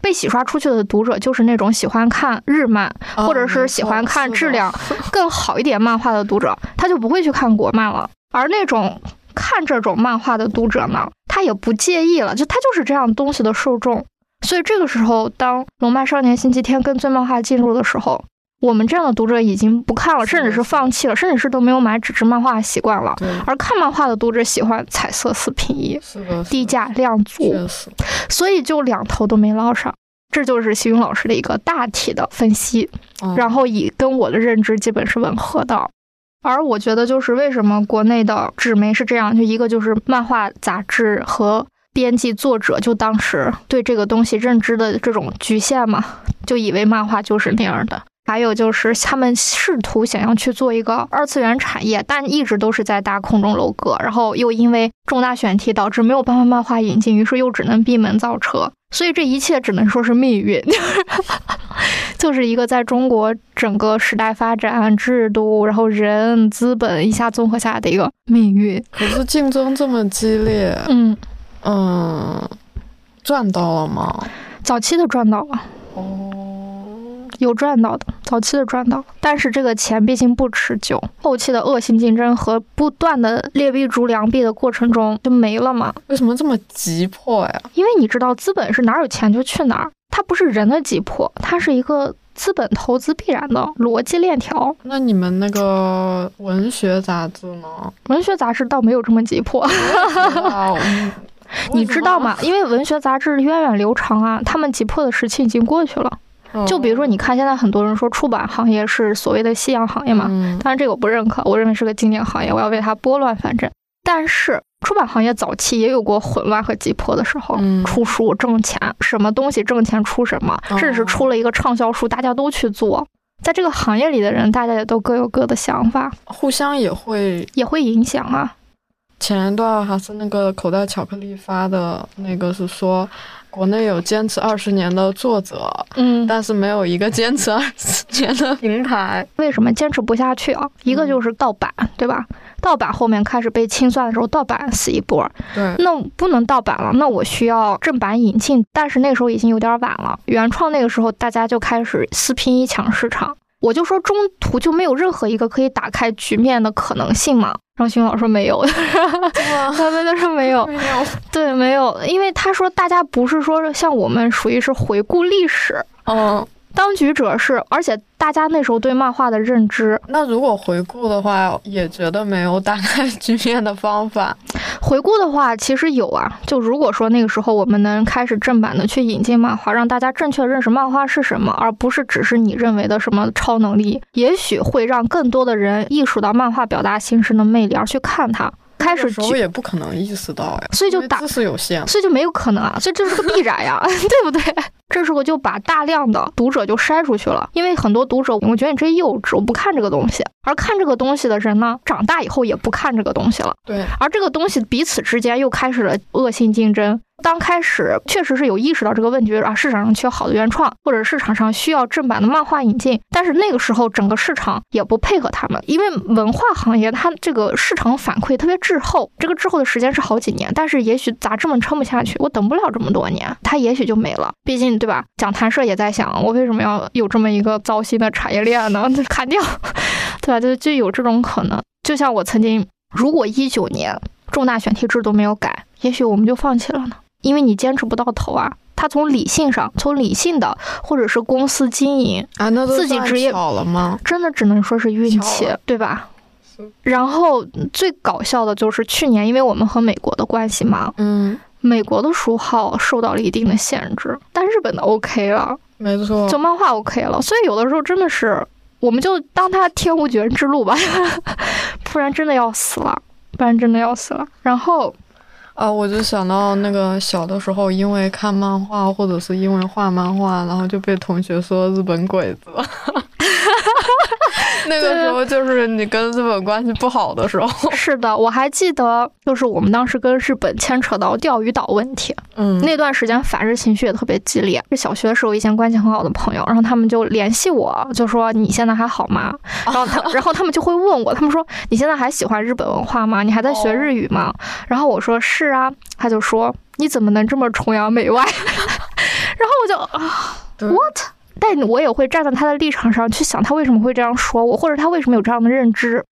A: 被洗刷出去的读者就是那种喜欢看日漫或者是喜欢看质量 [laughs] 更好一点漫画的读者，他就不会去看国漫了。而那种看这种漫画的读者呢，他也不介意了，就他就是这样东西的受众。所以这个时候，当《龙漫少年星期天》跟最漫画进入的时候。我们这样的读者已经不看了，甚至是放弃了，甚至是都没有买纸质漫画的习惯了。而看漫画的读者喜欢彩色四拼一，低价量足，所以就两头都没捞上。这就是徐云老师的一个大体的分析，然后以跟我的认知基本是吻合的。而我觉得就是为什么国内的纸媒是这样，就一个就是漫画杂志和编辑作者就当时对这个东西认知的这种局限嘛，就以为漫画就是那样的。还有就是他们试图想要去做一个二次元产业，但一直都是在搭空中楼阁，然后又因为重大选题导致没有办法漫画引进，于是又只能闭门造车。所以这一切只能说是命运，[laughs] 就是一个在中国整个时代发展制度，然后人资本一下综合下来的一个命运。
B: 可是竞争这么激烈，
A: 嗯
B: 嗯，赚到了吗？
A: 早期的赚到了。
B: 哦。
A: 有赚到的，早期的赚到，但是这个钱毕竟不持久，后期的恶性竞争和不断的劣币逐良币的过程中就没了嘛。
B: 为什么这么急迫呀？
A: 因为你知道，资本是哪有钱就去哪儿，它不是人的急迫，它是一个资本投资必然的逻辑链条。
B: 那你们那个文学杂志呢？
A: 文学杂志倒没有这么急迫。[laughs] 你知道吗？因为文学杂志源远流长啊，他们急迫的时期已经过去了。就比如说，你看现在很多人说出版行业是所谓的夕阳行业嘛，当然这个我不认可，我认为是个经典行业，我要为它拨乱反正。但是出版行业早期也有过混乱和急迫的时候，出书挣钱，什么东西挣钱出什么，甚至是出了一个畅销书，大家都去做。在这个行业里的人，大家也都各有各的想法，
B: 互相也会
A: 也会影响啊。
B: 前一段还是那个口袋巧克力发的那个是说。国内有坚持二十年的作者，嗯，但是没有一个坚持二十年的 [laughs] 平台。
A: 为什么坚持不下去啊？一个就是盗版，对吧？盗版后面开始被清算的时候，盗版死一波。
B: 对，
A: 那不能盗版了，那我需要正版引进。但是那时候已经有点晚了。原创那个时候大家就开始撕拼一抢市场。我就说中途就没有任何一个可以打开局面的可能性嘛。张勋老师没有，他们都说没有，
B: 没有，
A: 对，没有，因为他说大家不是说像我们属于是回顾历史，
B: 嗯。
A: 当局者是，而且大家那时候对漫画的认知，
B: 那如果回顾的话，也觉得没有打开 [laughs] 局面的方法。
A: 回顾的话，其实有啊。就如果说那个时候我们能开始正版的去引进漫画，让大家正确认识漫画是什么，而不是只是你认为的什么超能力，也许会让更多的人意识到漫画表达形式的魅力，而去看它。开始
B: 时候也不可能意识到呀，
A: 所以就打
B: 知识有限，
A: 所以就没有可能啊，所以这是个必然呀，[laughs] 对不对？这时候就把大量的读者就筛出去了，因为很多读者，我觉得你这幼稚，我不看这个东西。而看这个东西的人呢，长大以后也不看这个东西了。
B: 对，
A: 而这个东西彼此之间又开始了恶性竞争。刚开始确实是有意识到这个问题啊，市场上缺好的原创，或者市场上需要正版的漫画引进。但是那个时候整个市场也不配合他们，因为文化行业它这个市场反馈特别滞后，这个滞后的时间是好几年。但是也许杂志们撑不下去，我等不了这么多年，它也许就没了。毕竟对吧？讲谈社也在想，我为什么要有这么一个糟心的产业链呢？[laughs] 砍掉，对吧？就就有这种可能。就像我曾经，如果一九年重大选题制度没有改，也许我们就放弃了呢。因为你坚持不到头啊，他从理性上，从理性的，或者是公司经营
B: 啊，那
A: 自己职业
B: 好了吗？
A: 真的只能说是运气，对吧？然后最搞笑的就是去年，因为我们和美国的关系嘛，
B: 嗯，
A: 美国的书号受到了一定的限制，但日本的 OK 了，
B: 没错，
A: 就漫画 OK 了，所以有的时候真的是，我们就当他天无绝人之路吧，[laughs] 不然真的要死了，不然真的要死了，然后。
B: 啊，我就想到那个小的时候，因为看漫画或者是因为画漫画，然后就被同学说日本鬼子。[laughs] [laughs] 那个时候就是你跟日本关系不好的时候。[laughs]
A: 是的，我还记得，就是我们当时跟日本牵扯到钓鱼岛问题，
B: 嗯，
A: 那段时间反日情绪也特别激烈。是小学的时候，以前关系很好的朋友，然后他们就联系我，就说你现在还好吗？然后他，[laughs] 然后他们就会问我，他们说你现在还喜欢日本文化吗？你还在学日语吗？然后我说是啊，他就说你怎么能这么崇洋媚外？然后我就啊，what？但我也会站在他的立场上去想，他为什么会这样说我，或者他为什么有这样的认知。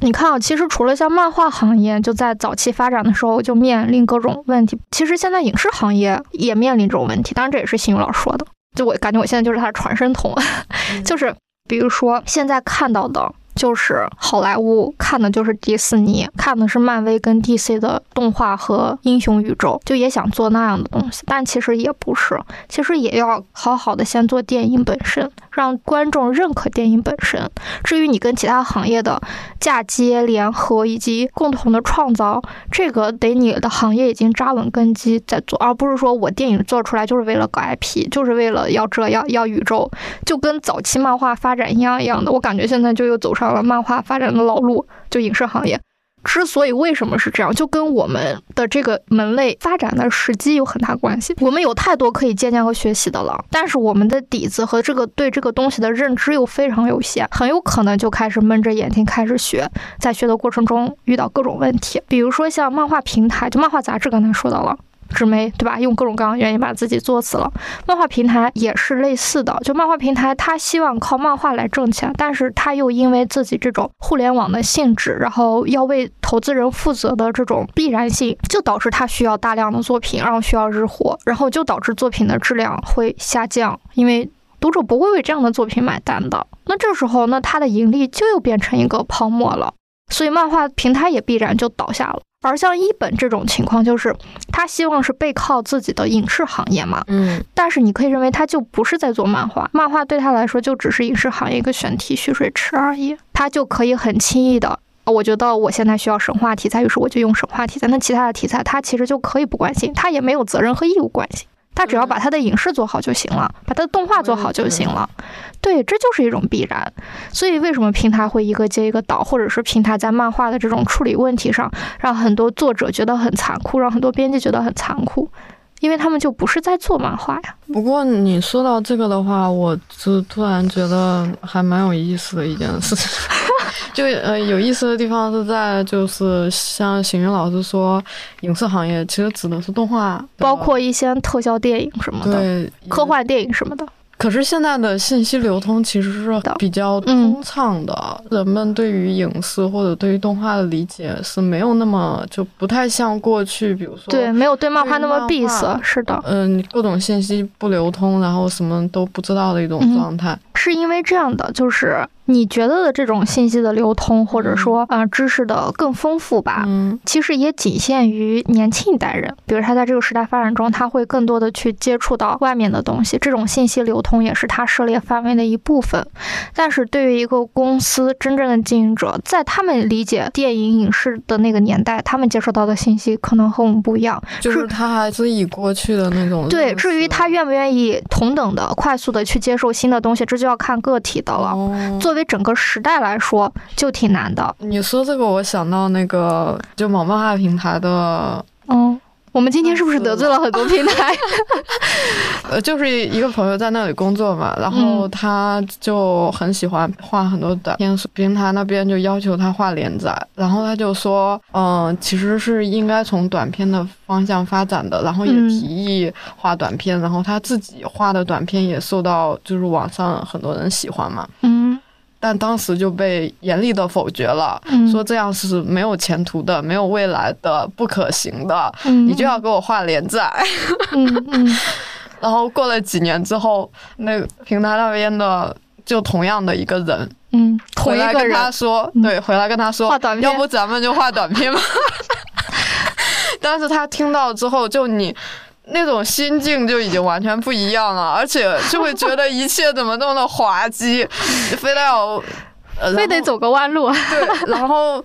A: 你看啊，其实除了像漫画行业，就在早期发展的时候就面临各种问题。其实现在影视行业也面临这种问题，当然这也是新宇老师说的。就我感觉我现在就是他的传声筒，[laughs] 就是比如说现在看到的。就是好莱坞看的就是迪士尼，看的是漫威跟 DC 的动画和英雄宇宙，就也想做那样的东西，但其实也不是，其实也要好好的先做电影本身，让观众认可电影本身。至于你跟其他行业的嫁接、联合以及共同的创造，这个得你的行业已经扎稳根基再做，而不是说我电影做出来就是为了搞 IP，就是为了要这要要宇宙，就跟早期漫画发展一样一样的。我感觉现在就又走上。了漫画发展的老路，就影视行业，之所以为什么是这样，就跟我们的这个门类发展的时机有很大关系。我们有太多可以借鉴和学习的了，但是我们的底子和这个对这个东西的认知又非常有限，很有可能就开始闷着眼睛开始学，在学的过程中遇到各种问题，比如说像漫画平台，就漫画杂志，刚才说到了。纸媒，对吧？用各种各样的原因把自己作死了。漫画平台也是类似的，就漫画平台，他希望靠漫画来挣钱，但是他又因为自己这种互联网的性质，然后要为投资人负责的这种必然性，就导致他需要大量的作品，然后需要日活，然后就导致作品的质量会下降，因为读者不会为这样的作品买单的。那这时候，那他的盈利就又变成一个泡沫了，所以漫画平台也必然就倒下了。而像一本这种情况，就是他希望是背靠自己的影视行业嘛，
B: 嗯，
A: 但是你可以认为他就不是在做漫画，漫画对他来说就只是影视行业一个选题蓄水池而已，他就可以很轻易的，我觉得我现在需要神话题材，于是我就用神话题材，那其他的题材他其实就可以不关心，他也没有责任和义务关心。他只要把他的影视做好就行了，把他的动画做好就行了。对，这就是一种必然。所以为什么平台会一个接一个倒，或者是平台在漫画的这种处理问题上，让很多作者觉得很残酷，让很多编辑觉得很残酷？因为他们就不是在做漫画呀。
B: 不过你说到这个的话，我就突然觉得还蛮有意思的一件事。[laughs] [laughs] 就呃，有意思的地方是在，就是像邢云老师说，影视行业其实指的是动画，
A: 包括一些特效电影什么的，科幻电影什么的。
B: 可是现在的信息流通其实是比较通畅的，人们对于影视或者对于动画的理解是没有那么就不太像过去，比如说
A: 对，没有对漫画那么闭塞，是的，
B: 嗯，各种信息不流通，然后什么都不知道的一种状态，
A: 是因为这样的，就是。你觉得的这种信息的流通，或者说啊知识的更丰富吧，
B: 嗯，
A: 其实也仅限于年轻一代人。比如他在这个时代发展中，他会更多的去接触到外面的东西，这种信息流通也是他涉猎范围的一部分。但是对于一个公司真正的经营者，在他们理解电影影视的那个年代，他们接受到的信息可能和我们不一样。
B: 就是他还是以过去的那种
A: 对，至于他愿不愿意同等的快速的去接受新的东西，这就要看个体的了。做作为整个时代来说，就挺难的。
B: 你说这个，我想到那个就某漫画平台的，
A: 嗯。我们今天是不是得罪了很多平台？[laughs] [laughs]
B: 呃，就是一个朋友在那里工作嘛，然后他就很喜欢画很多短片，平台那边就要求他画连载，然后他就说，嗯，其实是应该从短片的方向发展的，然后也提议画短片，然后他自己画的短片也受到就是网上很多人喜欢嘛，
A: 嗯。
B: 但当时就被严厉的否决了，说这样是没有前途的、没有未来的、不可行的。你就要给我画连载。[laughs] 然后过了几年之后，那个平台那边的就同样的一个人，
A: 嗯，
B: 回来跟他说，对，回来跟他说，要不咱们就画短片吧。[laughs] 但是他听到之后，就你。那种心境就已经完全不一样了，而且就会觉得一切怎么那么的滑稽，[laughs] 非得要，
A: 非得走个弯路。
B: 对，[laughs] 然后，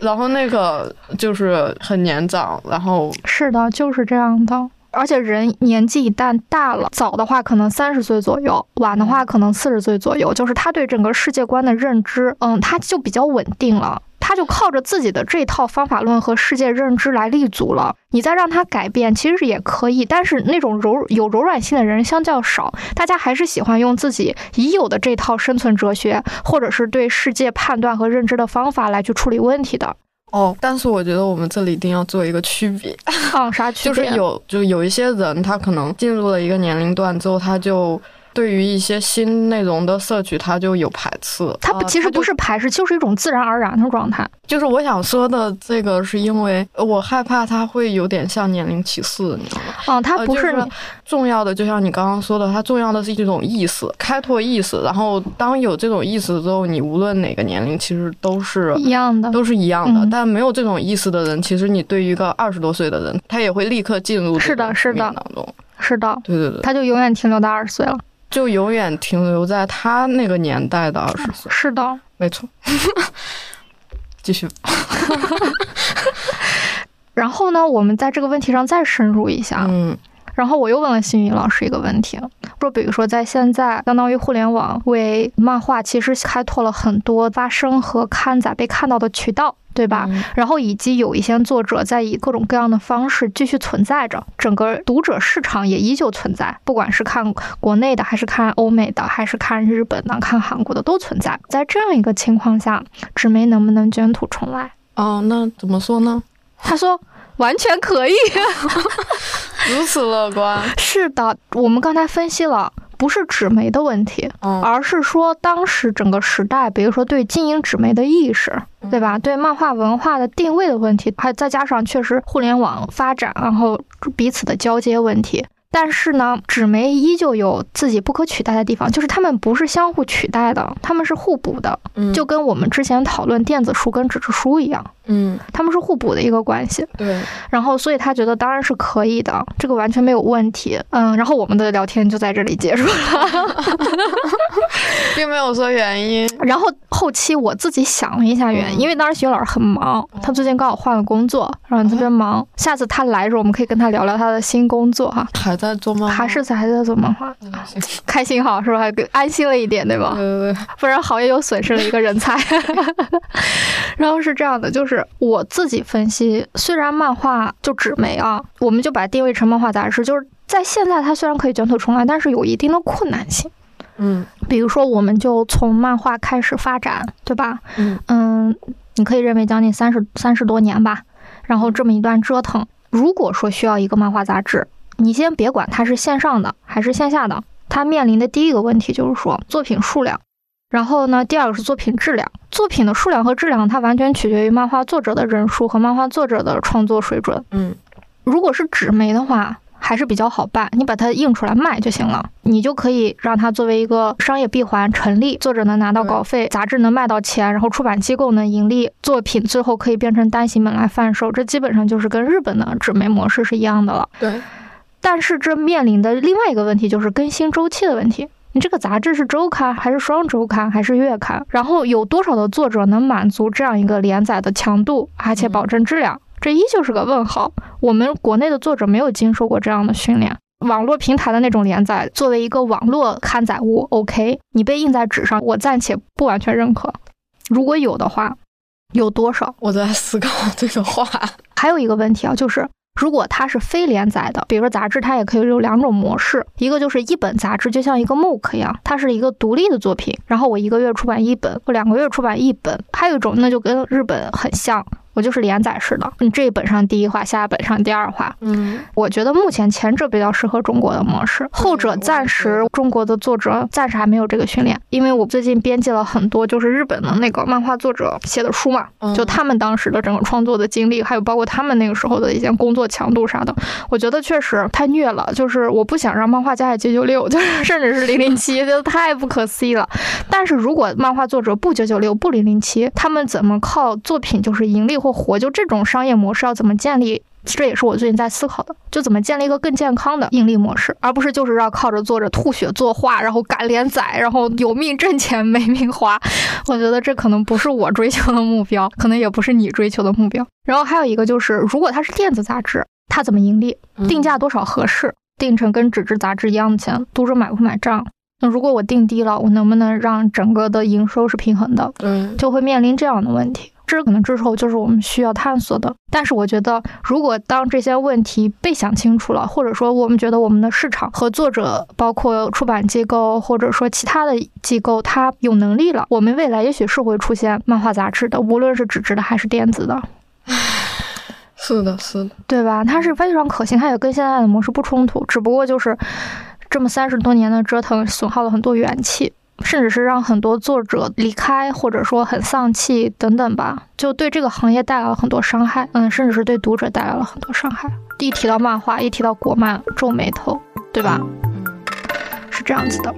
B: 然后那个就是很年长，然后
A: 是的，就是这样的。而且人年纪一旦大了，早的话可能三十岁左右，晚的话可能四十岁左右，就是他对整个世界观的认知，嗯，他就比较稳定了。他就靠着自己的这套方法论和世界认知来立足了。你再让他改变，其实也可以，但是那种柔有柔软性的人相较少，大家还是喜欢用自己已有的这套生存哲学，或者是对世界判断和认知的方法来去处理问题的。
B: 哦，但是我觉得我们这里一定要做一个区别。
A: 啊，啥 [laughs] 区
B: 别？就是有，就有一些人，他可能进入了一个年龄段之后，他就。对于一些新内容的摄取，它就有排斥。
A: 它不，其实不是排斥，就是一种自然而然的状态。
B: 就是我想说的这个，是因为我害怕它会有点像年龄歧视，你知道吗？
A: 哦，它不是
B: 重要的，就像你刚刚说的，它重要的是一种意识，开拓意识。然后当有这种意识之后，你无论哪个年龄，其实都是
A: 一样的，
B: 都是一样的。但没有这种意识的人，其实你对于一个二十多岁的人，他也会立刻进入
A: 是的，是的
B: 当中。
A: 是的，
B: 对对对，
A: 他就永远停留在二十岁了。
B: 就永远停留在他那个年代的二十岁。
A: 是的，
B: 没错。[laughs] 继续。[laughs]
A: 然后呢，我们在这个问题上再深入一下。
B: 嗯。
A: 然后我又问了星宇老师一个问题，说，比如说，在现在，相当于互联网为漫画其实开拓了很多发声和刊载被看到的渠道。对吧？然后以及有一些作者在以各种各样的方式继续存在着，整个读者市场也依旧存在。不管是看国内的，还是看欧美的，还是看日本的、看韩国的，都存在。在这样一个情况下，纸媒能不能卷土重来？
B: 哦，那怎么说呢？
A: 他说。完全可以。[laughs] [laughs]
B: 如此乐观？
A: 是的，我们刚才分析了。不是纸媒的问题，而是说当时整个时代，比如说对经营纸媒的意识，对吧？对漫画文化的定位的问题，还再加上确实互联网发展，然后彼此的交接问题。但是呢，纸媒依旧有自己不可取代的地方，就是他们不是相互取代的，他们是互补的，就跟我们之前讨论电子书跟纸质书一样。
B: 嗯，
A: 他们是互补的一个关系。
B: 对，
A: 然后所以他觉得当然是可以的，这个完全没有问题。嗯，然后我们的聊天就在这里结束了 [laughs] [laughs]
B: 并没有说原因。
A: 然后后期我自己想了一下原因，因为当时徐老师很忙，他最近刚好换了工作，然后特别忙。下次他来的时候，我们可以跟他聊聊他的新工作哈。
B: 还在做漫画？
A: 还是还在做漫画？开心好，是吧？安心了一点，对吧？
B: 对对对，
A: 不然行业又损失了一个人才。[laughs] 然后是这样的，就是。我自己分析，虽然漫画就纸媒啊，我们就把它定位成漫画杂志，就是在现在它虽然可以卷土重来，但是有一定的困难性。
B: 嗯，
A: 比如说，我们就从漫画开始发展，对吧？
B: 嗯
A: 嗯，你可以认为将近三十三十多年吧。然后这么一段折腾，如果说需要一个漫画杂志，你先别管它是线上的还是线下的，它面临的第一个问题就是说作品数量。然后呢，第二个是作品质量，作品的数量和质量，它完全取决于漫画作者的人数和漫画作者的创作水准。
B: 嗯，
A: 如果是纸媒的话，还是比较好办，你把它印出来卖就行了，你就可以让它作为一个商业闭环成立，作者能拿到稿费，杂志能卖到钱，然后出版机构能盈利，作品最后可以变成单行本来贩售，这基本上就是跟日本的纸媒模式是一样的了。
B: 对，
A: 但是这面临的另外一个问题就是更新周期的问题。你这个杂志是周刊还是双周刊还是月刊？然后有多少的作者能满足这样一个连载的强度，而且保证质量？这依旧是个问号。我们国内的作者没有经受过这样的训练。网络平台的那种连载，作为一个网络刊载物，OK，你被印在纸上，我暂且不完全认可。如果有的话，有多少？
B: 我在思考这个话。
A: 还有一个问题啊，就是。如果它是非连载的，比如说杂志，它也可以有两种模式，一个就是一本杂志，就像一个 MOOC 一样，它是一个独立的作品，然后我一个月出版一本，我两个月出版一本。还有一种，那就跟日本很像。我就是连载式的，你这一本上第一话，下一本上第二话。
B: 嗯，
A: 我觉得目前前者比较适合中国的模式，后者暂时中国的作者暂时还没有这个训练。因为我最近编辑了很多就是日本的那个漫画作者写的书嘛，就他们当时的整个创作的经历，还有包括他们那个时候的一些工作强度啥的，我觉得确实太虐了。就是我不想让漫画家也九九六，[laughs] 就是甚至是零零七，就太不可思议了。但是如果漫画作者不九九六不零零七，他们怎么靠作品就是盈利？或活就这种商业模式要怎么建立？这也是我最近在思考的，就怎么建立一个更健康的盈利模式，而不是就是要靠着做着吐血作画，然后赶连载，然后有命挣钱没命花。我觉得这可能不是我追求的目标，可能也不是你追求的目标。然后还有一个就是，如果它是电子杂志，它怎么盈利？定价多少合适？定成跟纸质杂志一样的钱，读者买不买账？那如果我定低了，我能不能让整个的营收是平衡的？
B: 嗯，
A: 就会面临这样的问题。这可能之后就是我们需要探索的。但是我觉得，如果当这些问题被想清楚了，或者说我们觉得我们的市场和作者，包括出版机构，或者说其他的机构，它有能力了，我们未来也许是会出现漫画杂志的，无论是纸质的还是电子的。
B: 是的，是的，
A: 对吧？它是非常可行，它也跟现在的模式不冲突，只不过就是这么三十多年的折腾，损耗了很多元气。甚至是让很多作者离开，或者说很丧气等等吧，就对这个行业带来了很多伤害。嗯，甚至是对读者带来了很多伤害。一提到漫画，一提到国漫，皱眉头，对吧？
B: 嗯，
A: 是这样子的。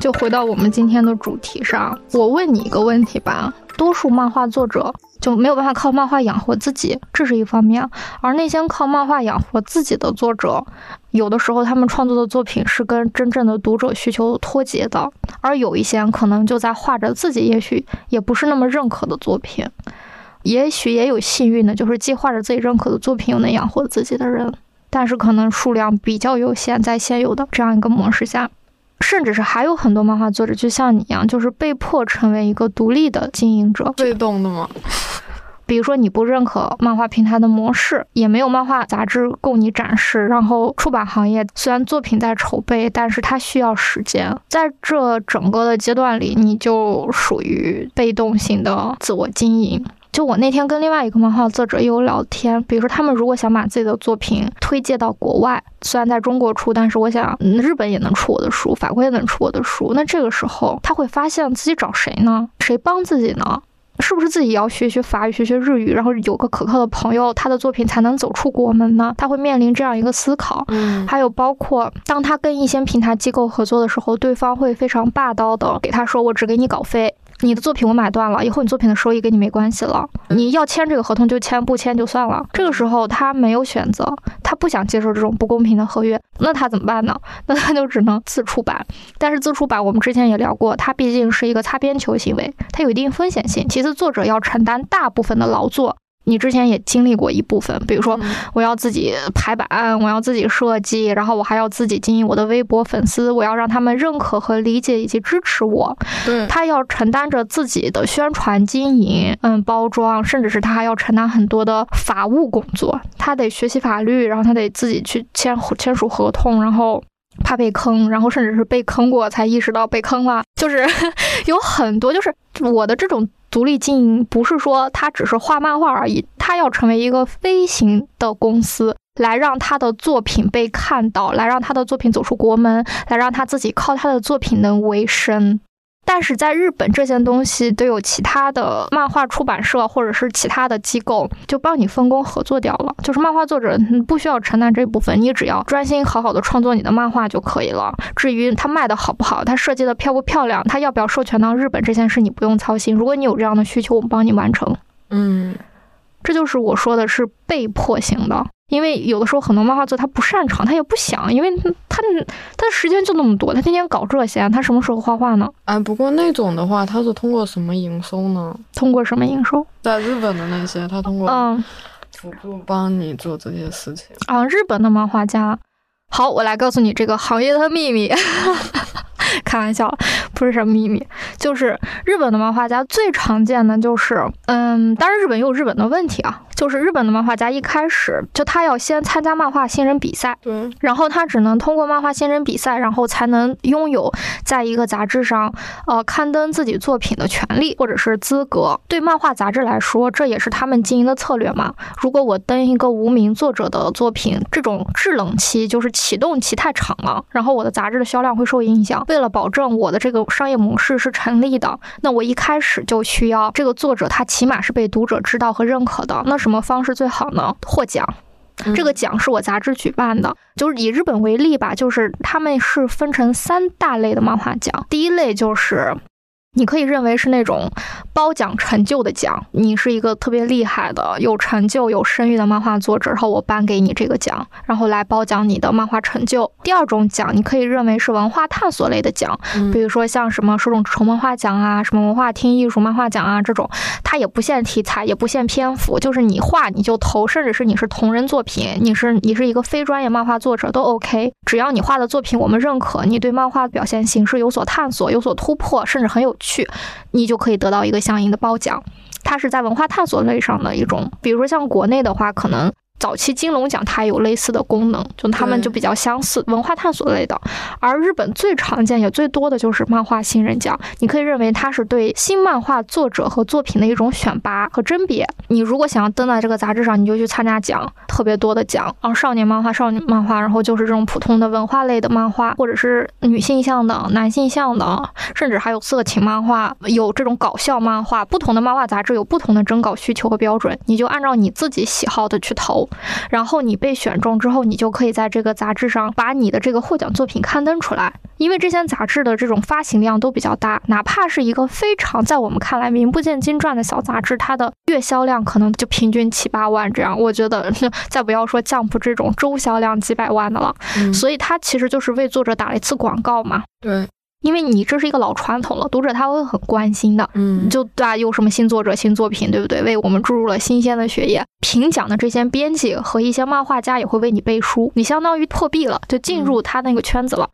A: 就回到我们今天的主题上，我问你一个问题吧：多数漫画作者。就没有办法靠漫画养活自己，这是一方面。而那些靠漫画养活自己的作者，有的时候他们创作的作品是跟真正的读者需求脱节的，而有一些可能就在画着自己也许也不是那么认可的作品，也许也有幸运的，就是既画着自己认可的作品，又能养活自己的人，但是可能数量比较有限，在现有的这样一个模式下。甚至是还有很多漫画作者，就像你一样，就是被迫成为一个独立的经营者，
B: 被动的吗？[laughs]
A: 比如说你不认可漫画平台的模式，也没有漫画杂志供你展示，然后出版行业虽然作品在筹备，但是它需要时间，在这整个的阶段里，你就属于被动性的自我经营。就我那天跟另外一个漫画作者也有聊天，比如说他们如果想把自己的作品推介到国外，虽然在中国出，但是我想日本也能出我的书，法国也能出我的书，那这个时候他会发现自己找谁呢？谁帮自己呢？是不是自己也要学学法语、学学日语，然后有个可靠的朋友，他的作品才能走出国门呢？他会面临这样一个思考。
B: 嗯，
A: 还有包括当他跟一些平台机构合作的时候，对方会非常霸道的给他说：“我只给你稿费。”你的作品我买断了，以后你作品的收益跟你没关系了。你要签这个合同就签，不签就算了。这个时候他没有选择，他不想接受这种不公平的合约，那他怎么办呢？[laughs] 那他就只能自出版。但是自出版，我们之前也聊过，它毕竟是一个擦边球行为，它有一定风险性。其次，作者要承担大部分的劳作。你之前也经历过一部分，比如说我要自己排版，我要自己设计，然后我还要自己经营我的微博粉丝，我要让他们认可和理解以及支持我。
B: 对，
A: 他要承担着自己的宣传经营，嗯，包装，甚至是他还要承担很多的法务工作。他得学习法律，然后他得自己去签签署合同，然后怕被坑，然后甚至是被坑过才意识到被坑了。就是 [laughs] 有很多，就是我的这种。独立经营不是说他只是画漫画而已，他要成为一个飞行的公司，来让他的作品被看到，来让他的作品走出国门，来让他自己靠他的作品能为生。但是在日本，这些东西都有其他的漫画出版社或者是其他的机构就帮你分工合作掉了。就是漫画作者不需要承担这部分，你只要专心好好的创作你的漫画就可以了。至于它卖的好不好，它设计的漂不漂亮，它要不要授权到日本这件事，你不用操心。如果你有这样的需求，我们帮你完成。
B: 嗯，
A: 这就是我说的是被迫型的。因为有的时候很多漫画作他不擅长，他也不想，因为他他的时间就那么多，他天天搞这些，他什么时候画画呢？
B: 哎，不过那种的话，他是通过什么营收呢？
A: 通过什么营收？
B: 在日本的那些，他通过
A: 嗯
B: 辅助帮你做这些事情
A: 啊。日本的漫画家，好，我来告诉你这个行业的秘密。[laughs] 开玩笑，不是什么秘密，就是日本的漫画家最常见的就是，嗯，当然日本也有日本的问题啊。就是日本的漫画家一开始就他要先参加漫画新人比赛，
B: 对，
A: 然后他只能通过漫画新人比赛，然后才能拥有在一个杂志上呃刊登自己作品的权利或者是资格。对漫画杂志来说，这也是他们经营的策略嘛。如果我登一个无名作者的作品，这种制冷期就是启动期太长了，然后我的杂志的销量会受影响。为了保证我的这个商业模式是成立的，那我一开始就需要这个作者他起码是被读者知道和认可的。那什什么方式最好呢？获奖，这个奖是我杂志举办的，就是以日本为例吧，就是他们是分成三大类的漫画奖，第一类就是。你可以认为是那种褒奖成就的奖，你是一个特别厉害的、有成就、有声誉的漫画作者，然后我颁给你这个奖，然后来褒奖你的漫画成就。第二种奖，你可以认为是文化探索类的奖，比如说像什么手冢治虫漫画奖啊、什么文化厅艺术漫画奖啊这种，它也不限题材，也不限篇幅，就是你画你就投，甚至是你是同人作品，你是你是一个非专业漫画作者都 OK，只要你画的作品我们认可，你对漫画表现形式有所探索、有所突破，甚至很有。去，你就可以得到一个相应的褒奖。它是在文化探索类上的一种，比如说像国内的话，可能。早期金龙奖它有类似的功能，就他们就比较相似，文化探索类的。而日本最常见也最多的就是漫画新人奖，你可以认为它是对新漫画作者和作品的一种选拔和甄别。你如果想要登在这个杂志上，你就去参加奖，特别多的奖。然后少年漫画、少女漫画，然后就是这种普通的文化类的漫画，或者是女性向的、男性向的，甚至还有色情漫画，有这种搞笑漫画。不同的漫画杂志有不同的征稿需求和标准，你就按照你自己喜好的去投。然后你被选中之后，你就可以在这个杂志上把你的这个获奖作品刊登出来。因为这些杂志的这种发行量都比较大，哪怕是一个非常在我们看来名不见经传的小杂志，它的月销量可能就平均七八万这样。我觉得，再不要说 Jump 这种周销量几百万的了。所以它其实就是为作者打了一次广告嘛。
B: 对。
A: 因为你这是一个老传统了，读者他会很关心的，
B: 嗯，
A: 就对啊，有什么新作者、新作品，对不对？为我们注入了新鲜的血液。评奖的这些编辑和一些漫画家也会为你背书，你相当于破壁了，就进入他那个圈子了。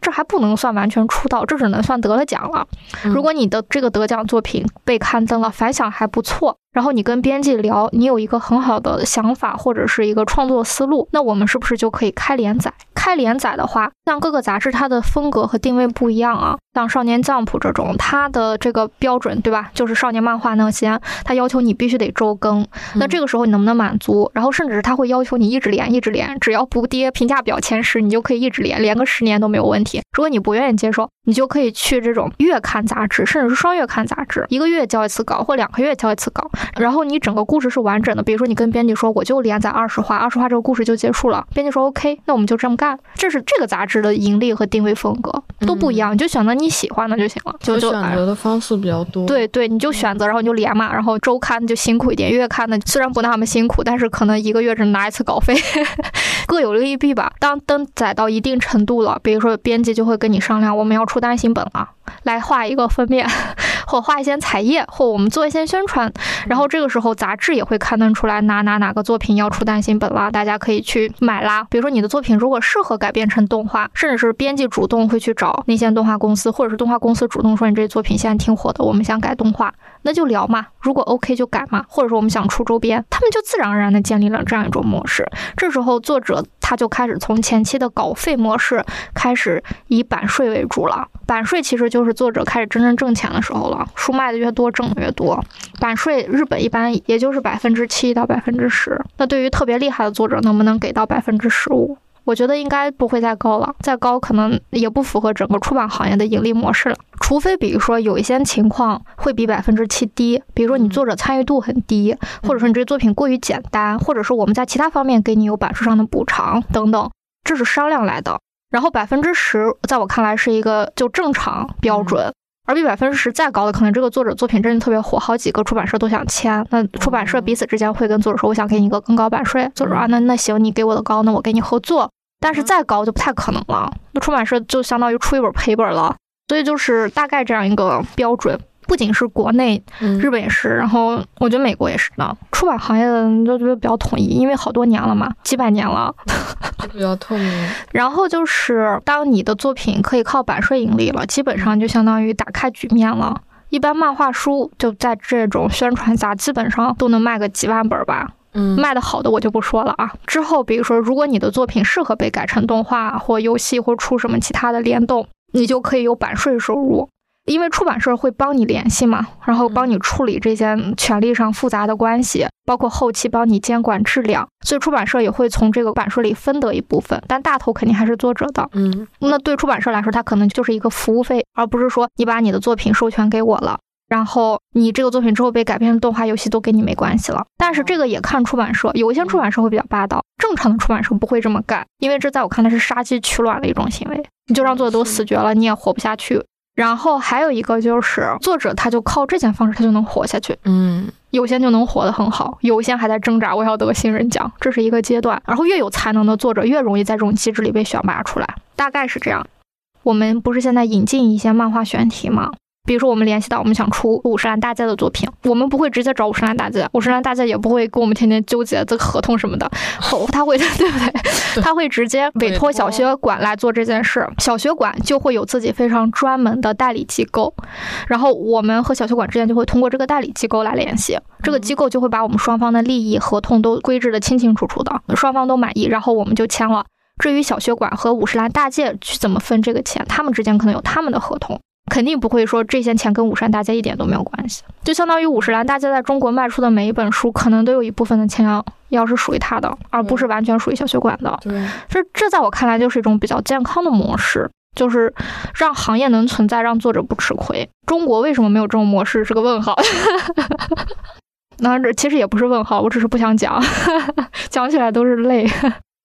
A: 这还不能算完全出道，这只能算得了奖了。如果你的这个得奖作品被刊登了，反响还不错。然后你跟编辑聊，你有一个很好的想法或者是一个创作思路，那我们是不是就可以开连载？开连载的话，像各个杂志它的风格和定位不一样啊。像少年 Jump 这种，它的这个标准对吧？就是少年漫画那些，它要求你必须得周更。那这个时候你能不能满足？然后甚至是它会要求你一直连，一直连，只要不跌评价表前十，你就可以一直连，连个十年都没有问题。如果你不愿意接受，你就可以去这种月刊杂志，甚至是双月刊杂志，一个月交一次稿或两个月交一次稿，然后你整个故事是完整的。比如说你跟编辑说，我就连载二十话，二十话这个故事就结束了。编辑说 OK，那我们就这么干。这是这个杂志的盈利和定位风格都不一样，你就选择你喜欢的就行了。就
B: 就选择的方式比较多。
A: 对对，你就选择，然后你就连嘛。然后周刊就辛苦一点，月刊的虽然不那么辛苦，但是可能一个月只拿一次稿费，[laughs] 各有利弊吧。当登载到一定程度了，比如说编辑就会跟你商量，我们要出不担心本了。来画一个封面，[laughs] 或画一些彩页，或我们做一些宣传。然后这个时候，杂志也会刊登出来哪哪哪个作品要出单行本了，大家可以去买啦。比如说你的作品如果适合改编成动画，甚至是编辑主动会去找那些动画公司，或者是动画公司主动说你这作品现在挺火的，我们想改动画，那就聊嘛。如果 OK 就改嘛，或者说我们想出周边，他们就自然而然的建立了这样一种模式。这时候作者他就开始从前期的稿费模式开始以版税为主了。版税其实就是作者开始真正挣钱的时候了，书卖的越多，挣的越多。版税日本一般也就是百分之七到百分之十。那对于特别厉害的作者，能不能给到百分之十五？我觉得应该不会再高了，再高可能也不符合整个出版行业的盈利模式了。除非比如说有一些情况会比百分之七低，比如说你作者参与度很低，或者说你这作品过于简单，或者说我们在其他方面给你有版税上的补偿等等，这是商量来的。然后百分之十，在我看来是一个就正常标准，而比百分之十再高的，可能这个作者作品真的特别火，好几个出版社都想签，那出版社彼此之间会跟作者说，我想给你一个更高版税，作者啊，那那行，你给我的高，那我跟你合作，但是再高就不太可能了，那出版社就相当于出一本赔本了，所以就是大概这样一个标准。不仅是国内，日本也是，然后我觉得美国也是的。出版行业的人都觉得比较统一，因为好多年了嘛，几百年了，[laughs]
B: 比较透明。
A: 然后就是当你的作品可以靠版税盈利了，基本上就相当于打开局面了。一般漫画书就在这种宣传下，基本上都能卖个几万本吧。
B: 嗯，
A: 卖的好的我就不说了啊。之后比如说，如果你的作品适合被改成动画或游戏，或出什么其他的联动，你就可以有版税收入。因为出版社会帮你联系嘛，然后帮你处理这些权利上复杂的关系，包括后期帮你监管质量，所以出版社也会从这个版税里分得一部分，但大头肯定还是作者的。
B: 嗯，
A: 那对出版社来说，它可能就是一个服务费，而不是说你把你的作品授权给我了，然后你这个作品之后被改编成动画、游戏都跟你没关系了。但是这个也看出版社，有一些出版社会比较霸道，正常的出版社不会这么干，因为这在我看来是杀鸡取卵的一种行为，你就让作者都死绝了，你也活不下去。然后还有一个就是作者，他就靠这件方式，他就能活下去。
B: 嗯，
A: 有些就能活得很好，有些还在挣扎，我要得新人奖，这是一个阶段。然后越有才能的作者，越容易在这种机制里被选拔出来，大概是这样。我们不是现在引进一些漫画选题吗？比如说，我们联系到我们想出五十岚大介的作品，我们不会直接找五十岚大介，五十岚大介也不会跟我们天天纠结这个合同什么的，[laughs] 他会 [laughs] 对不对？他会直接委托小学馆来做这件事，小学馆就会有自己非常专门的代理机构，然后我们和小学馆之间就会通过这个代理机构来联系，这个机构就会把我们双方的利益合同都规制的清清楚楚的，双方都满意，然后我们就签了。至于小学馆和五十岚大介去怎么分这个钱，他们之间可能有他们的合同。肯定不会说这些钱跟五十岚大家一点都没有关系，就相当于五十岚大家在中国卖出的每一本书，可能都有一部分的钱要要是属于他的，而不是完全属于小学馆的。
B: 对，
A: 这这在我看来就是一种比较健康的模式，就是让行业能存在，让作者不吃亏。中国为什么没有这种模式是个问号。[laughs] 那这其实也不是问号，我只是不想讲，[laughs] 讲起来都是泪。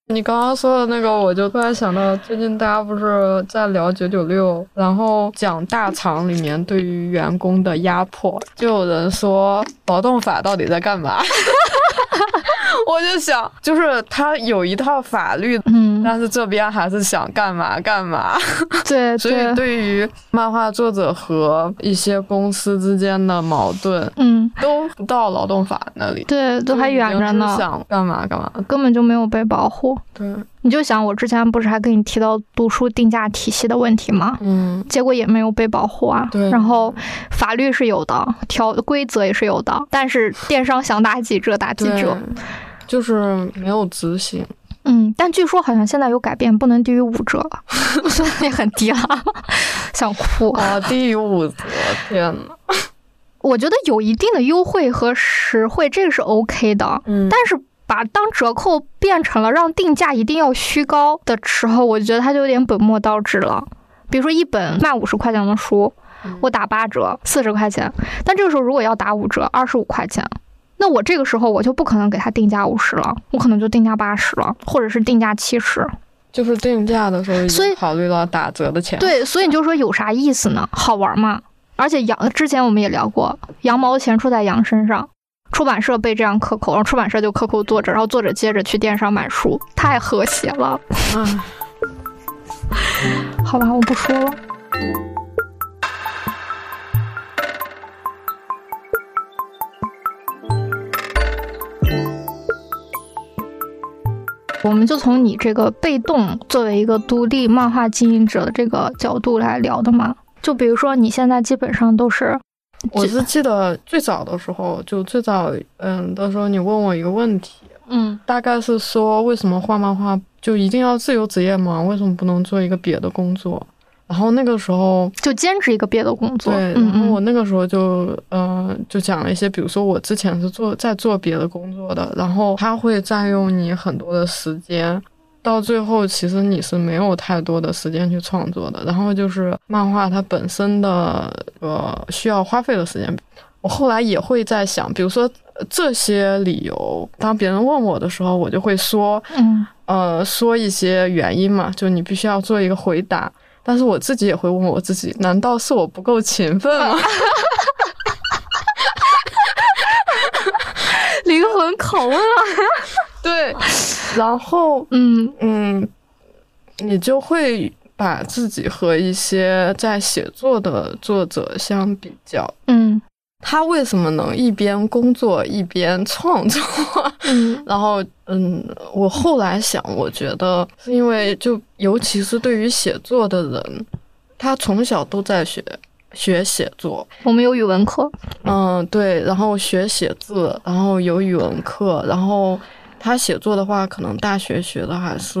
B: 你刚刚说的那个，我就突然想到，最近大家不是在聊九九六，然后讲大厂里面对于员工的压迫，就有人说劳动法到底在干嘛？[laughs] [laughs] 我就想，就是他有一套法律，
A: 嗯。
B: 但是这边还是想干嘛干嘛。[laughs]
A: 对，
B: 所以对于漫画作者和一些公司之间的矛盾，
A: 嗯，
B: 都不到劳动法那里，
A: 对，都还远着呢。
B: 想干嘛干嘛，
A: 根本就没有被保护。
B: 对，
A: 你就想我之前不是还跟你提到读书定价体系的问题吗？
B: 嗯，
A: 结果也没有被保护啊。
B: 对，
A: 然后法律是有的，条规则也是有的，但是电商想打几折打几折，
B: 就是没有执行。
A: 嗯，但据说好像现在有改变，不能低于五折了，虽然也很低了，想哭
B: 啊！低于五折，天呐。
A: 我觉得有一定的优惠和实惠，这个是 OK 的。
B: 嗯，
A: 但是把当折扣变成了让定价一定要虚高的时候，我觉得它就有点本末倒置了。比如说一本卖五十块钱的书，我打八折，四十块钱。但这个时候如果要打五折，二十五块钱，那我这个时候我就不可能给他定价五十了，我可能就定价八十了，或者是定价七十。
B: 就是定价的时候，
A: 所以
B: 考虑到打折的钱。
A: 对，所以你就说有啥意思呢？好玩吗？而且羊之前我们也聊过，羊毛钱出在羊身上，出版社被这样克扣，然后出版社就克扣作者，然后作者接着去电商买书，太和谐了。
B: 嗯，[laughs]
A: 好吧，我不说了。我们就从你这个被动作为一个独立漫画经营者的这个角度来聊的嘛。就比如说，你现在基本上都是，
B: 我是记得最早的时候，就最早，嗯，的时候你问我一个问题，
A: 嗯，
B: 大概是说为什么画漫画就一定要自由职业吗？为什么不能做一个别的工作？然后那个时候
A: 就兼职一个别的工作，
B: 对，然后我那个时候就，嗯，就讲了一些，比如说我之前是做在做别的工作的，然后他会占用你很多的时间。到最后，其实你是没有太多的时间去创作的。然后就是漫画它本身的呃需要花费的时间，我后来也会在想，比如说这些理由，当别人问我的时候，我就会说，
A: 嗯，
B: 呃，说一些原因嘛，就你必须要做一个回答。但是我自己也会问我自己，难道是我不够勤奋吗？[laughs]
A: 灵魂拷问啊！
B: 对，然后
A: 嗯
B: 嗯，你就会把自己和一些在写作的作者相比较，
A: 嗯，
B: 他为什么能一边工作一边创作？
A: 嗯，[laughs]
B: 然后嗯，我后来想，我觉得是因为就尤其是对于写作的人，他从小都在学学写作。
A: 我们有语文课，
B: 嗯，对，然后学写字，然后有语文课，然后。他写作的话，可能大学学的还是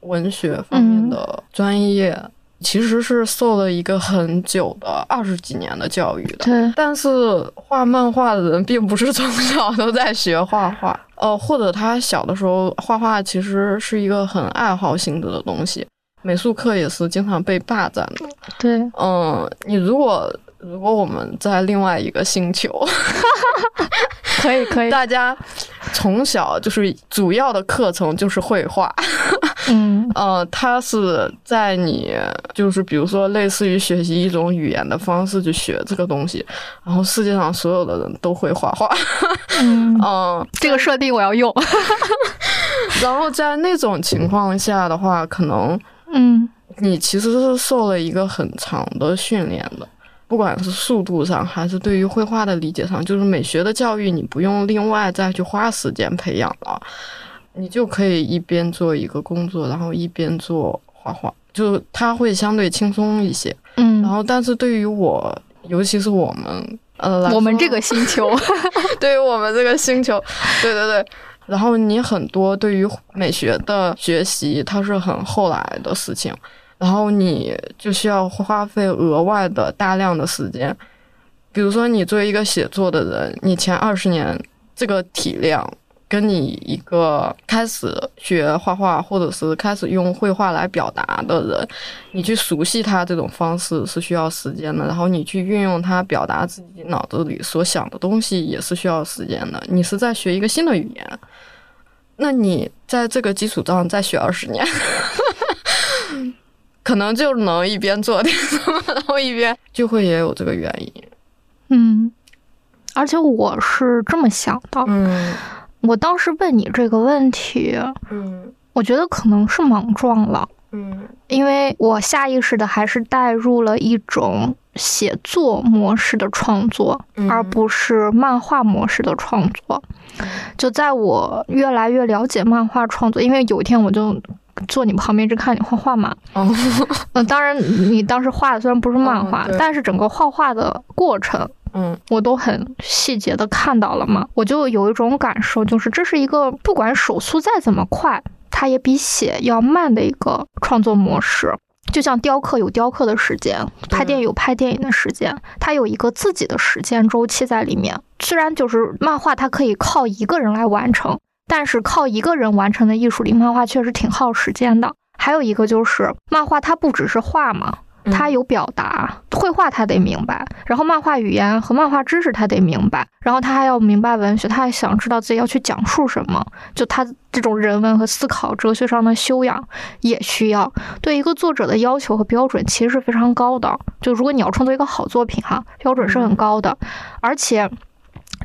B: 文学方面的专业，其实是受了一个很久的二十几年的教育的。
A: 对，
B: 但是画漫画的人并不是从小都在学画画，呃，[laughs] 或者他小的时候画画其实是一个很爱好性质的东西，美术课也是经常被霸占的。
A: 对，
B: 嗯，你如果如果我们在另外一个星球，[laughs]
A: 可以可以，
B: 大家。从小就是主要的课程就是绘画，
A: 嗯，
B: 呃，它是在你就是比如说类似于学习一种语言的方式去学这个东西，然后世界上所有的人都会画画，
A: 嗯，
B: 嗯，[laughs]
A: 这个设定我要用，[laughs]
B: 然后在那种情况下的话，可能，
A: 嗯，
B: 你其实是受了一个很长的训练的。不管是速度上，还是对于绘画的理解上，就是美学的教育，你不用另外再去花时间培养了，你就可以一边做一个工作，然后一边做画画，就它会相对轻松一些。
A: 嗯，
B: 然后，但是对于我，尤其是我们，呃，
A: 我们这个星球，[laughs]
B: 对于我们这个星球，对对对，然后你很多对于美学的学习，它是很后来的事情。然后你就需要花费额外的大量的时间，比如说你作为一个写作的人，你前二十年这个体量，跟你一个开始学画画或者是开始用绘画来表达的人，你去熟悉他这种方式是需要时间的，然后你去运用它表达自己脑子里所想的东西也是需要时间的。你是在学一个新的语言，那你在这个基础上再学二十年。[laughs] 可能就能一边做点什么，然后一边就会也有这个原因。
A: 嗯，而且我是这么想的。
B: 嗯，
A: 我当时问你这个问题，
B: 嗯，
A: 我觉得可能是莽撞了。
B: 嗯，
A: 因为我下意识的还是带入了一种写作模式的创作，而不是漫画模式的创作。就在我越来越了解漫画创作，因为有一天我就坐你旁边一直看你画画嘛。嗯，当然你当时画的虽然不是漫画，但是整个画画的过程，
B: 嗯，
A: 我都很细节的看到了嘛。我就有一种感受，就是这是一个不管手速再怎么快。它也比写要慢的一个创作模式，就像雕刻有雕刻的时间，拍电影有拍电影的时间，它有一个自己的时间周期在里面。虽然就是漫画，它可以靠一个人来完成，但是靠一个人完成的艺术里，漫画确实挺耗时间的。还有一个就是漫画，它不只是画嘛。他有表达，绘画他得明白，然后漫画语言和漫画知识他得明白，然后他还要明白文学，他还想知道自己要去讲述什么，就他这种人文和思考、哲学上的修养也需要。对一个作者的要求和标准其实是非常高的，就如果你要创作一个好作品哈，标准是很高的。而且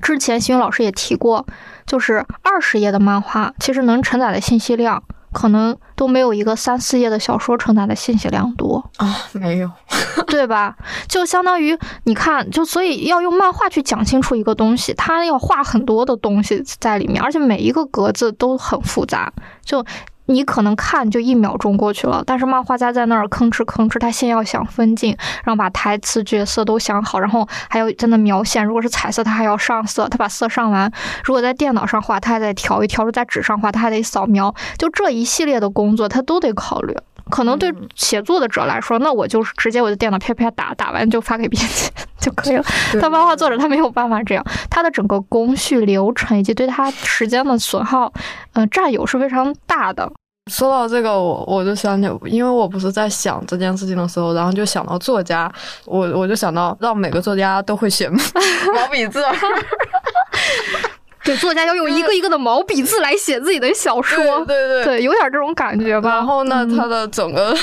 A: 之前新云老师也提过，就是二十页的漫画其实能承载的信息量。可能都没有一个三四页的小说承载的信息量多
B: 啊，没有，[laughs]
A: 对吧？就相当于你看，就所以要用漫画去讲清楚一个东西，它要画很多的东西在里面，而且每一个格子都很复杂，就。你可能看就一秒钟过去了，但是漫画家在那儿吭哧吭哧，他先要想分镜，然后把台词、角色都想好，然后还要在那描线。如果是彩色，他还要上色，他把色上完。如果在电脑上画，他还得调一调；如果在纸上画，他还得扫描。就这一系列的工作，他都得考虑。可能对写作的者来说，那我就是直接我的电脑啪啪打，打完就发给编辑 [laughs] 就可以了。但漫画作者他没有办法这样，他的整个工序流程以及对他时间的损耗，嗯，占有是非常大的。
B: 说到这个，我我就想起，因为我不是在想这件事情的时候，然后就想到作家，我我就想到让每个作家都会写 [laughs] 毛笔字。
A: 对，作家要用一个一个的毛笔字来写自己的小说，
B: 对对
A: 对，有点这种感觉吧。
B: 然后呢，他的整个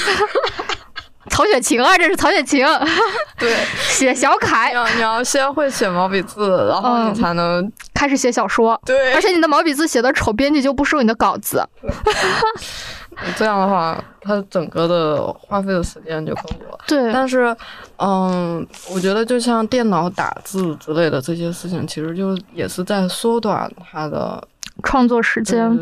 B: [laughs]
A: 曹雪芹啊，这是曹雪芹，[laughs]
B: 对，
A: 写小楷，
B: 你要你要先会写毛笔字，然后你才能
A: 开始写小说。
B: 对，
A: 而且你的毛笔字写的丑，编辑就不收你的稿子。[laughs]
B: 这样的话，它整个的花费的时间就更多了。
A: 对，
B: 但是，嗯，我觉得就像电脑打字之类的这些事情，其实就也是在缩短它的。
A: 创作时间，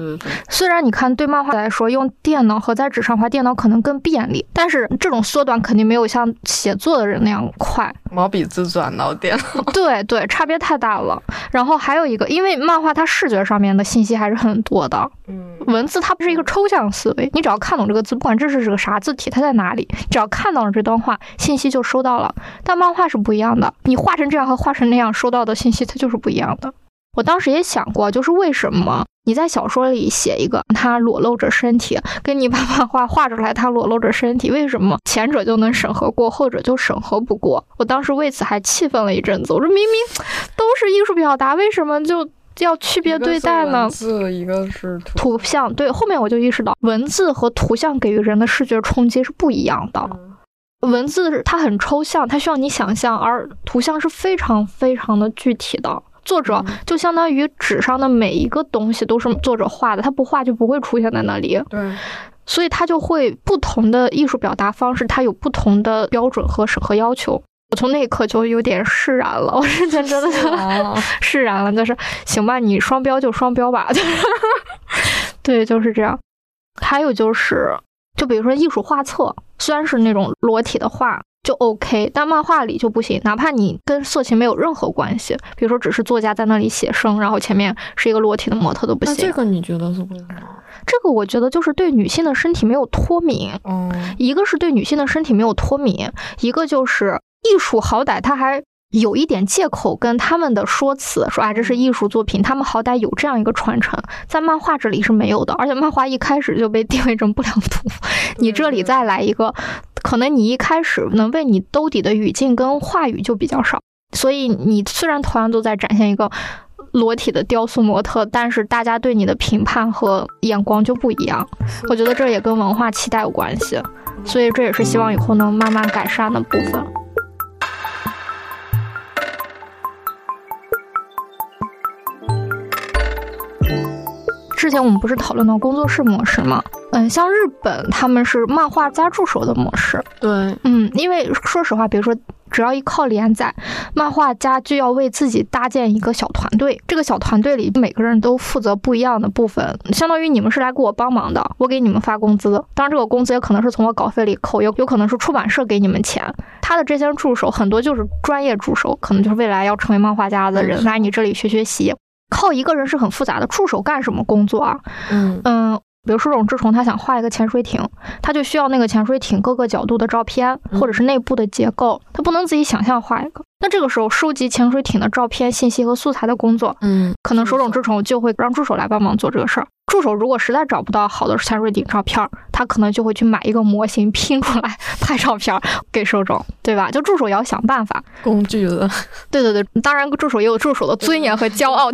A: 虽然你看对漫画来说，用电脑和在纸上画，电脑可能更便利，但是这种缩短肯定没有像写作的人那样快。
B: 毛笔字转到电脑，
A: 对对，[laughs] 差别太大了。然后还有一个，因为漫画它视觉上面的信息还是很多的，
B: 嗯，
A: 文字它不是一个抽象思维，你只要看懂这个字，不管这是个啥字体，它在哪里，只要看到了这段话，信息就收到了。但漫画是不一样的，你画成这样和画成那样，收到的信息它就是不一样的。我当时也想过，就是为什么你在小说里写一个他裸露着身体，跟你把漫画画出来他裸露着身体，为什么前者就能审核过，后者就审核不过？我当时为此还气愤了一阵子。我说明明都是艺术表达，为什么就要区别对待呢？
B: 字一个是
A: 图像，对，后面我就意识到，文字和图像给予人的视觉冲击是不一样的。文字它很抽象，它需要你想象，而图像是非常非常的具体的。作者就相当于纸上的每一个东西都是作者画的，他不画就不会出现在那里。
B: 对，
A: 所以他就会不同的艺术表达方式，它有不同的标准和审核要求。我从那一刻就有点释然了，我之前真的就释然了，就是行吧，你双标就双标吧，[laughs] 对，就是这样。还有就是，就比如说艺术画册，虽然是那种裸体的画。就 OK，但漫画里就不行。哪怕你跟色情没有任何关系，比如说只是作家在那里写生，然后前面是一个裸体的模特都不行。
B: 这个你觉得是为什么？
A: 这个我觉得就是对女性的身体没有脱敏。
B: 嗯，
A: 一个是对女性的身体没有脱敏，一个就是艺术好歹它还有一点借口跟他们的说辞说啊这是艺术作品，他们好歹有这样一个传承，在漫画这里是没有的。而且漫画一开始就被定位成不良图，[laughs] 你这里再来一个。可能你一开始能为你兜底的语境跟话语就比较少，所以你虽然同样都在展现一个裸体的雕塑模特，但是大家对你的评判和眼光就不一样。我觉得这也跟文化期待有关系，所以这也是希望以后能慢慢改善的部分。之前我们不是讨论到工作室模式吗？嗯，像日本他们是漫画家助手的模式。
B: 对，
A: 嗯，因为说实话，比如说。只要一靠连载，漫画家就要为自己搭建一个小团队。这个小团队里每个人都负责不一样的部分，相当于你们是来给我帮忙的，我给你们发工资。当然，这个工资也可能是从我稿费里扣，有有可能是出版社给你们钱。他的这些助手很多就是专业助手，可能就是未来要成为漫画家的人来你这里学学习。靠一个人是很复杂的，助手干什么工作啊？嗯嗯。比如说，这种志虫他想画一个潜水艇，他就需要那个潜水艇各个角度的照片，或者是内部的结构，他不能自己想象画一个。那这个时候，收集潜水艇的照片、信息和素材的工作，嗯，可能手冢治虫就会让助手来帮忙做这个事儿。助手如果实在找不到好的潜水艇照片，他可能就会去买一个模型拼出来拍照片给手冢，对吧？就助手也要想办法。
B: 工具了。[laughs]
A: 对对对，当然助手也有助手的尊严和骄傲，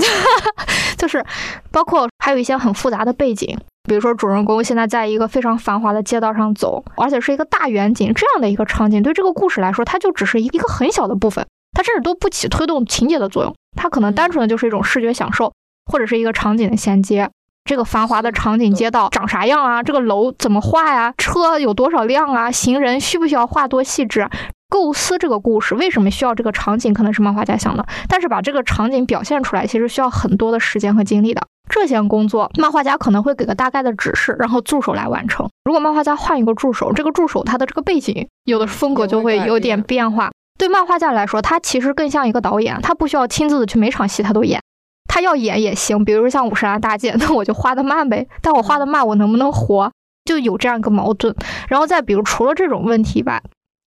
A: [laughs] 就是包括还有一些很复杂的背景。比如说，主人公现在在一个非常繁华的街道上走，而且是一个大远景这样的一个场景，对这个故事来说，它就只是一个很小的部分，它甚至都不起推动情节的作用。它可能单纯的就是一种视觉享受，或者是一个场景的衔接。这个繁华的场景街道长啥样啊？这个楼怎么画呀？车有多少辆啊？行人需不需要画多细致？构思这个故事为什么需要这个场景，可能是漫画家想的，但是把这个场景表现出来，其实需要很多的时间和精力的。这项工作，漫画家可能会给个大概的指示，然后助手来完成。如果漫画家换一个助手，这个助手他的这个背景有的风格就会有点变化。对漫画家来说，他其实更像一个导演，他不需要亲自的去每场戏他都演，他要演也行。比如说像五十岚大介，那我就画的慢呗。但我画的慢，我能不能活？就有这样一个矛盾。然后再比如，除了这种问题吧，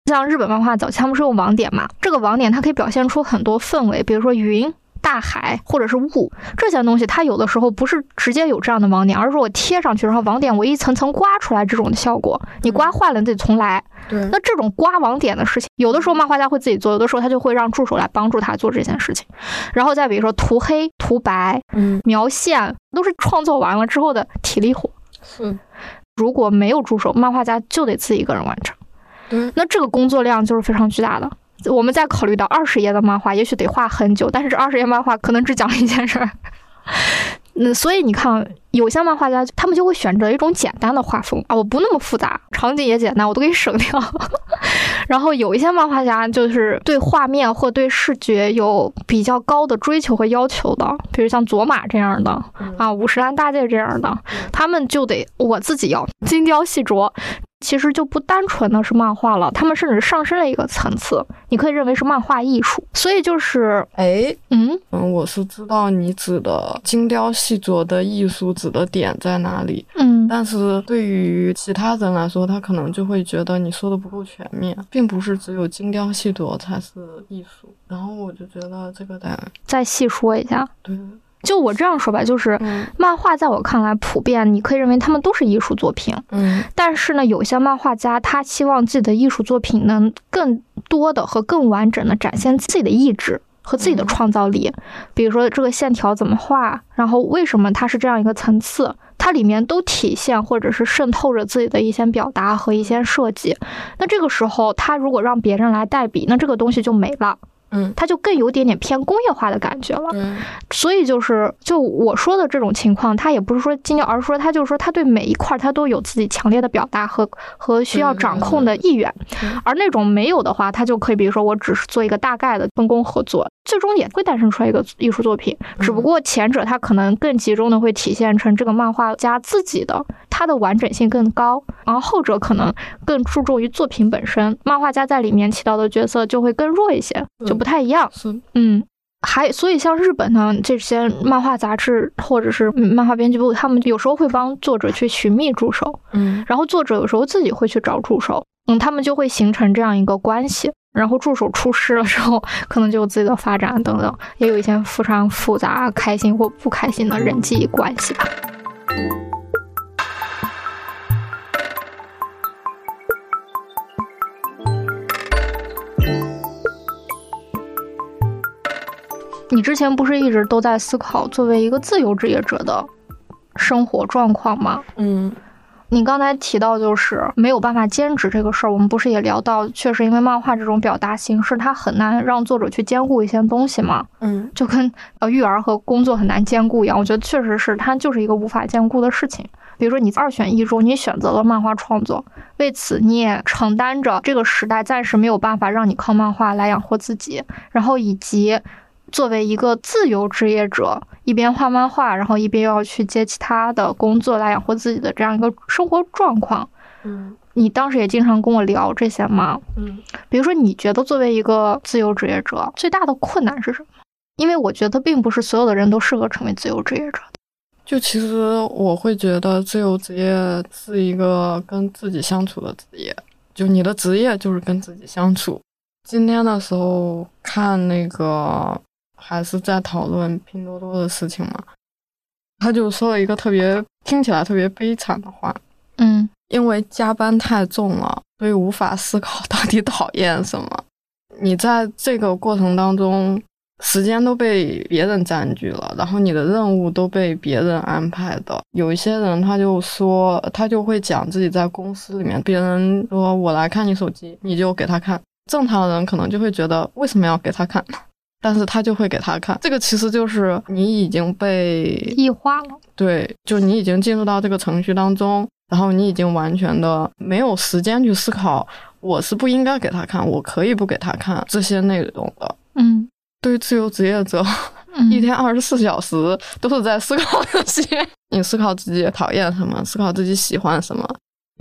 A: 像日本漫画早期他们是用网点嘛，这个网点它可以表现出很多氛围，比如说云。大海或者是雾这些东西，它有的时候不是直接有这样的网点，而是我贴上去，然后网点我一层层刮出来这种的效果。你刮坏了，你得重来。
B: 对，
A: 那这种刮网点的事情，有的时候漫画家会自己做，有的时候他就会让助手来帮助他做这件事情。然后再比如说涂黑、涂白、嗯，描线，都是创作完了之后的体力活。
B: 是，
A: 如果没有助手，漫画家就得自己一个人完成。
B: 对，
A: 那这个工作量就是非常巨大的。我们再考虑到二十页的漫画，也许得画很久，但是这二十页漫画可能只讲了一件事儿。嗯，所以你看，有些漫画家他们就会选择一种简单的画风啊，我不那么复杂，场景也简单，我都给你省掉。[laughs] 然后有一些漫画家就是对画面或对视觉有比较高的追求和要求的，比如像佐马这样的啊，五十岚大介这样的，他们就得我自己要精雕细琢。其实就不单纯的是漫画了，他们甚至上升了一个层次，你可以认为是漫画艺术。所以就是，
B: 哎，嗯嗯，我是知道你指的精雕细琢的艺术指的点在哪里，嗯，但是对于其他人来说，他可能就会觉得你说的不够全面，并不是只有精雕细琢才是艺术。然后我就觉得这个得
A: 再细说一下，
B: 对。
A: 就我这样说吧，就是漫画在我看来，普遍你可以认为他们都是艺术作品。嗯，但是呢，有些漫画家他希望自己的艺术作品能更多的和更完整的展现自己的意志和自己的创造力。比如说这个线条怎么画，然后为什么它是这样一个层次，它里面都体现或者是渗透着自己的一些表达和一些设计。那这个时候，他如果让别人来代笔，那这个东西就没了。
B: 嗯，
A: 它就更有点点偏工业化的感觉了。
B: 嗯，
A: 所以就是就我说的这种情况，它也不是说精雕，而是说它就是说它对每一块它都有自己强烈的表达和和需要掌控的意愿。而那种没有的话，它就可以比如说我只是做一个大概的分工合作，最终也会诞生出来一个艺术作品。只不过前者它可能更集中的会体现成这个漫画家自己的，它的完整性更高，然后后者可能更注重于作品本身，漫画家在里面起到的角色就会更弱一些。就不太一样，嗯，还所以像日本呢，这些漫画杂志或者是漫画编辑部，他们有时候会帮作者去寻觅助手，嗯，然后作者有时候自己会去找助手，嗯，他们就会形成这样一个关系，然后助手出师了之后，可能就有自己的发展等等，也有一些非常复杂、开心或不开心的人际关系吧。你之前不是一直都在思考作为一个自由职业者的生活状况吗？
B: 嗯，
A: 你刚才提到就是没有办法兼职这个事儿，我们不是也聊到，确实因为漫画这种表达形式，它很难让作者去兼顾一些东西嘛。
B: 嗯，
A: 就跟呃育儿和工作很难兼顾一样，我觉得确实是它就是一个无法兼顾的事情。比如说你二选一中，你选择了漫画创作，为此你也承担着这个时代暂时没有办法让你靠漫画来养活自己，然后以及作为一个自由职业者。一边画漫画，然后一边又要去接其他的工作来养活自己的这样一个生活状况。
B: 嗯，
A: 你当时也经常跟我聊这些吗？
B: 嗯，
A: 比如说，你觉得作为一个自由职业者，最大的困难是什么？因为我觉得并不是所有的人都适合成为自由职业者。
B: 就其实我会觉得自由职业是一个跟自己相处的职业，就你的职业就是跟自己相处。今天的时候看那个。还是在讨论拼多多的事情嘛？他就说了一个特别听起来特别悲惨的话，
A: 嗯，
B: 因为加班太重了，所以无法思考到底讨厌什么。你在这个过程当中，时间都被别人占据了，然后你的任务都被别人安排的。有一些人他就说，他就会讲自己在公司里面，别人说我来看你手机，你就给他看。正常人可能就会觉得，为什么要给他看？但是他就会给他看，这个其实就是你已经被
A: 异化了。
B: 对，就你已经进入到这个程序当中，然后你已经完全的没有时间去思考，我是不应该给他看，我可以不给他看这些内容的。
A: 嗯，
B: 对于自由职业者，一天二十四小时都是在思考这些，[laughs] 你思考自己讨厌什么，思考自己喜欢什么。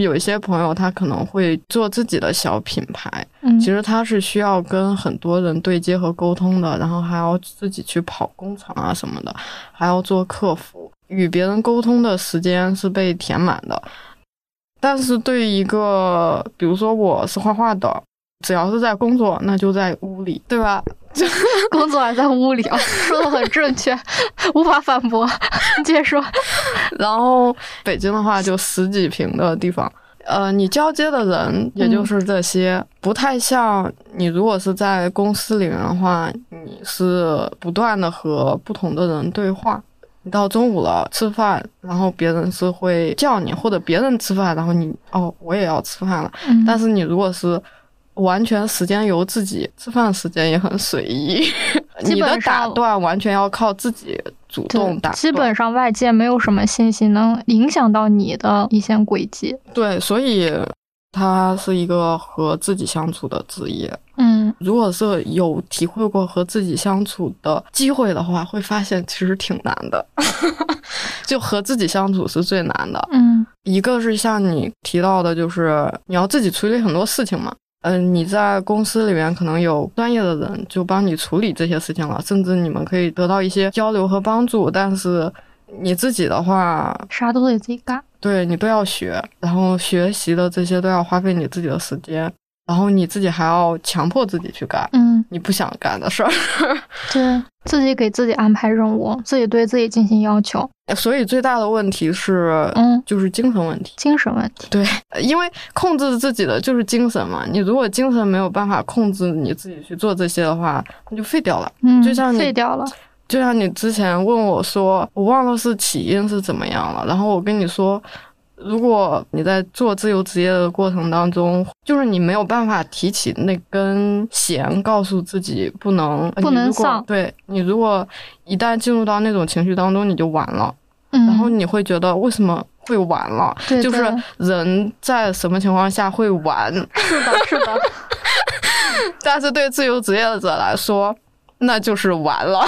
B: 有一些朋友，他可能会做自己的小品牌，
A: 嗯，
B: 其实他是需要跟很多人对接和沟通的，然后还要自己去跑工厂啊什么的，还要做客服，与别人沟通的时间是被填满的。但是对于一个，比如说我是画画的，只要是在工作，那就在屋里，对吧？[laughs]
A: 工作还在屋里啊，说 [laughs] 的很正确，无法反驳。你 [laughs] 接着说。
B: 然后北京的话，就十几平的地方，呃，你交接的人也就是这些，不太像你如果是在公司里面的话，你是不断的和不同的人对话。你到中午了吃饭，然后别人是会叫你，或者别人吃饭，然后你哦，我也要吃饭了。但是你如果是完全时间由自己，吃饭时间也很随意。[laughs] 你的打断完全要靠自己主动打。
A: 基本上外界没有什么信息能影响到你的一线轨迹。
B: 对，所以它是一个和自己相处的职业。
A: 嗯，
B: 如果是有体会过和自己相处的机会的话，会发现其实挺难的。[laughs] 就和自己相处是最难的。
A: 嗯，
B: 一个是像你提到的，就是你要自己处理很多事情嘛。嗯，你在公司里面可能有专业的人就帮你处理这些事情了，甚至你们可以得到一些交流和帮助。但是你自己的话，
A: 啥都得自己干，
B: 对你都要学，然后学习的这些都要花费你自己的时间。然后你自己还要强迫自己去干，
A: 嗯，
B: 你不想干的事儿，
A: 对自己给自己安排任务，自己对自己进行要求。
B: 所以最大的问题是，
A: 嗯，
B: 就是精神问题，
A: 精神问题。
B: 对，因为控制自己的就是精神嘛。你如果精神没有办法控制你自己去做这些的话，那就废掉了。
A: 嗯，
B: 就像你
A: 废掉了。
B: 就像你之前问我说，我忘了是起因是怎么样了，然后我跟你说。如果你在做自由职业的过程当中，就是你没有办法提起那根弦，告诉自己不能
A: 不能丧。
B: 对你，如果一旦进入到那种情绪当中，你就完了。
A: 嗯，
B: 然后你会觉得为什么会完了？就是人在什么情况下会完？
A: 是的，[laughs] 是的。
B: 但是对自由职业者来说，那就是完了。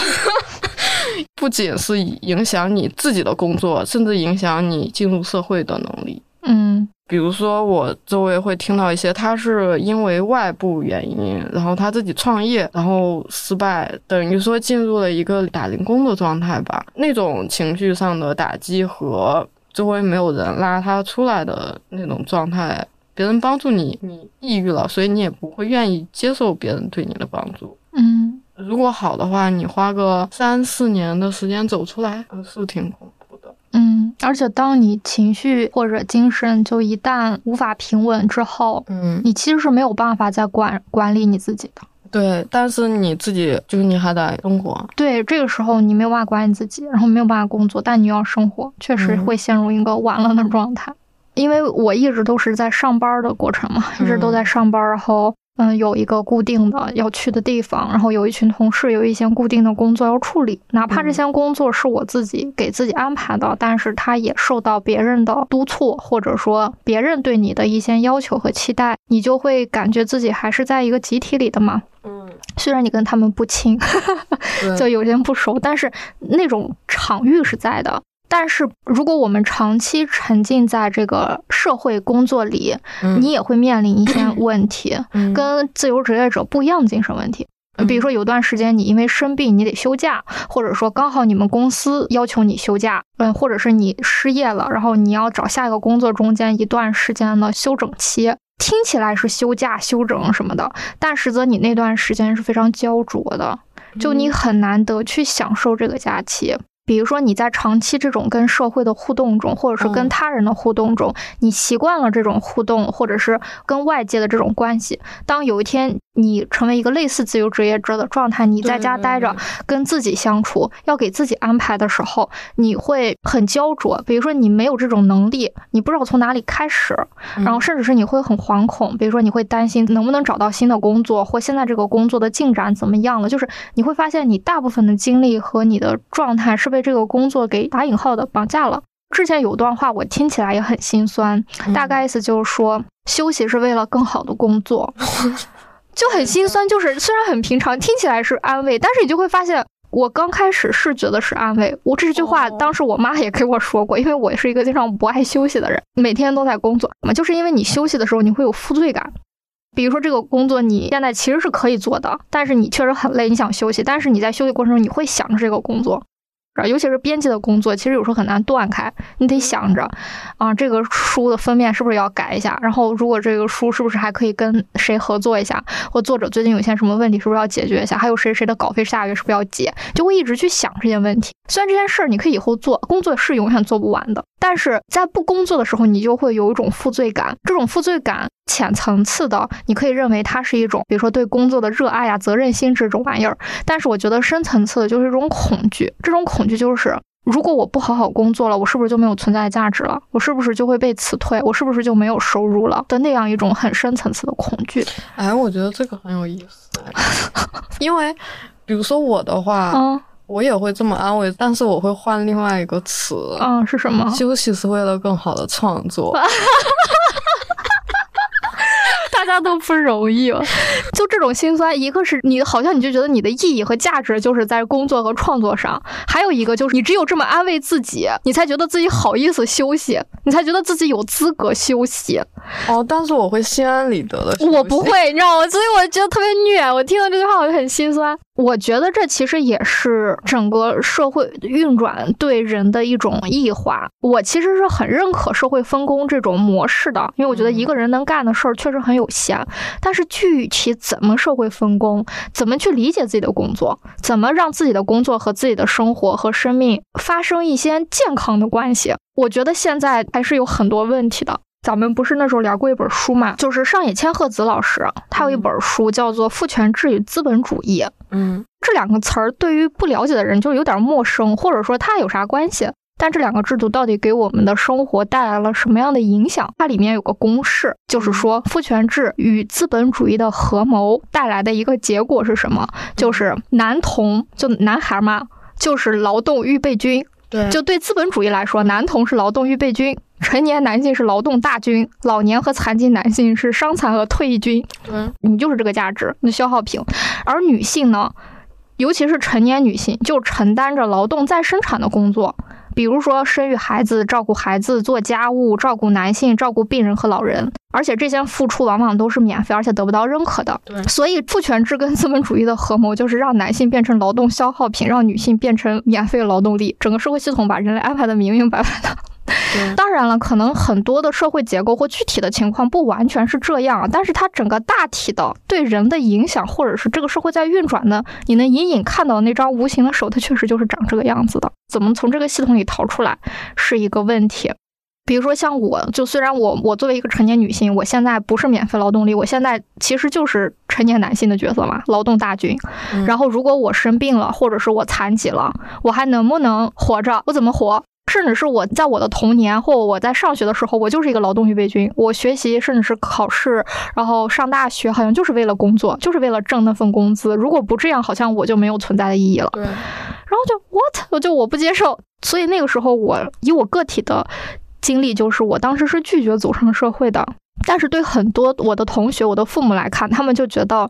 B: 不仅是影响你自己的工作，甚至影响你进入社会的能力。
A: 嗯，
B: 比如说我周围会听到一些，他是因为外部原因，然后他自己创业，然后失败，等于说进入了一个打零工的状态吧。那种情绪上的打击和周围没有人拉他出来的那种状态，别人帮助你，你抑郁了，所以你也不会愿意接受别人对你的帮助。
A: 嗯。
B: 如果好的话，你花个三四年的时间走出来，是挺恐怖的。
A: 嗯，而且当你情绪或者精神就一旦无法平稳之后，
B: 嗯，
A: 你其实是没有办法再管管理你自己的。
B: 对，但是你自己就是你还得生活。
A: 对，这个时候你没有办法管理自己，然后没有办法工作，但你要生活，确实会陷入一个完了的状态。因为我一直都是在上班的过程嘛，一直都在上班，然后。嗯，有一个固定的要去的地方，然后有一群同事，有一些固定的工作要处理。哪怕这些工作是我自己给自己安排的，但是他也受到别人的督促，或者说别人对你的一些要求和期待，你就会感觉自己还是在一个集体里的嘛。嗯，[laughs] 虽然你跟他们不亲，[laughs] 就有些不熟，但是那种场域是在的。但是，如果我们长期沉浸在这个社会工作里，你也会面临一些问题，跟自由职业者不一样的精神问题。比如说，有段时间你因为生病，你得休假，或者说刚好你们公司要求你休假，嗯，或者是你失业了，然后你要找下一个工作，中间一段时间的休整期，听起来是休假、休整什么的，但实则你那段时间是非常焦灼的，就你很难得去享受这个假期。比如说你在长期这种跟社会的互动中，或者是跟他人的互动中，你习惯了这种互动，或者是跟外界的这种关系。当有一天你成为一个类似自由职业者的状态，你在家待着，跟自己相处，要给自己安排的时候，你会很焦灼。比如说你没有这种能力，你不知道从哪里开始，然后甚至是你会很惶恐。比如说你会担心能不能找到新的工作，或现在这个工作的进展怎么样了。就是你会发现你大部分的精力和你的状态是被。这个工作给打引号的绑架了。之前有段话我听起来也很心酸，大概意思就是说休息是为了更好的工作，[laughs] 就很心酸。就是虽然很平常，听起来是安慰，但是你就会发现，我刚开始是觉得是安慰。我这句话当时我妈也给我说过，因为我是一个经常不爱休息的人，每天都在工作嘛，就是因为你休息的时候你会有负罪感。比如说这个工作你现在其实是可以做的，但是你确实很累，你想休息，但是你在休息过程中你会想着这个工作。尤其是编辑的工作，其实有时候很难断开，你得想着，啊，这个书的封面是不是要改一下？然后，如果这个书是不是还可以跟谁合作一下？或作者最近有些什么问题，是不是要解决一下？还有谁谁的稿费下个月是不是要结？就会一直去想这些问题。虽然这件事儿你可以以后做，工作是永远做不完的，但是在不工作的时候，你就会有一种负罪感。这种负罪感浅层次的，你可以认为它是一种，比如说对工作的热爱呀、责任心这种玩意儿。但是我觉得深层次的就是一种恐惧，这种恐惧就是，如果我不好好工作了，我是不是就没有存在价值了？我是不是就会被辞退？我是不是就没有收入了？的那样一种很深层次的恐惧。
B: 哎，我觉得这个很有意思，因为比如说我的话，嗯。我也会这么安慰，但是我会换另外一个词。
A: 嗯，是什么？
B: 休息是为了更好的创作。[laughs]
A: 大家都不容易，就这种心酸。一个是你好像你就觉得你的意义和价值就是在工作和创作上，还有一个就是你只有这么安慰自己，你才觉得自己好意思休息，你才觉得自己有资格休息。
B: 哦，但是我会心安理得的。
A: 我不会，你知道吗？所以我觉得特别虐。我听到这句话我就很心酸。我觉得这其实也是整个社会运转对人的一种异化。我其实是很认可社会分工这种模式的，因为我觉得一个人能干的事儿确实很有限。但是具体怎么社会分工，怎么去理解自己的工作，怎么让自己的工作和自己的生活和生命发生一些健康的关系，我觉得现在还是有很多问题的。咱们不是那时候聊过一本书嘛，就是上野千鹤子老师，他有一本书叫做《父权制与资本主义》。嗯，这两个词儿对于不了解的人就有点陌生，或者说它有啥关系？但这两个制度到底给我们的生活带来了什么样的影响？它里面有个公式，就是说父权制与资本主义的合谋带来的一个结果是什么？就是男童，就男孩嘛，就是劳动预备军。
B: 对，
A: 就对资本主义来说，男童是劳动预备军。成年男性是劳动大军，老年和残疾男性是伤残和退役军。
B: 对，
A: 你就是这个价值，那消耗品。而女性呢，尤其是成年女性，就承担着劳动再生产的工作，比如说生育孩子、照顾孩子、做家务、照顾男性、照顾病人和老人。而且这些付出往往都是免费，而且得不到认可的。
B: 对，
A: 所以父权制跟资本主义的合谋，就是让男性变成劳动消耗品，让女性变成免费劳动力。整个社会系统把人类安排的明明白白的。当然了，可能很多的社会结构或具体的情况不完全是这样，但是它整个大体的对人的影响，或者是这个社会在运转的，你能隐隐看到那张无形的手，它确实就是长这个样子的。怎么从这个系统里逃出来，是一个问题。比如说像我，就虽然我我作为一个成年女性，我现在不是免费劳动力，我现在其实就是成年男性的角色嘛，劳动大军。然后如果我生病了，或者是我残疾了，我还能不能活着？我怎么活？甚至是我在我的童年或我在上学的时候，我就是一个劳动预备军。我学习，甚至是考试，然后上大学，好像就是为了工作，就是为了挣那份工资。如果不这样，好像我就没有存在的意义了。
B: 对。
A: 然后就 what，我就我不接受。所以那个时候，我以我个体的经历，就是我当时是拒绝走上社会的。但是对很多我的同学、我的父母来看，他们就觉得。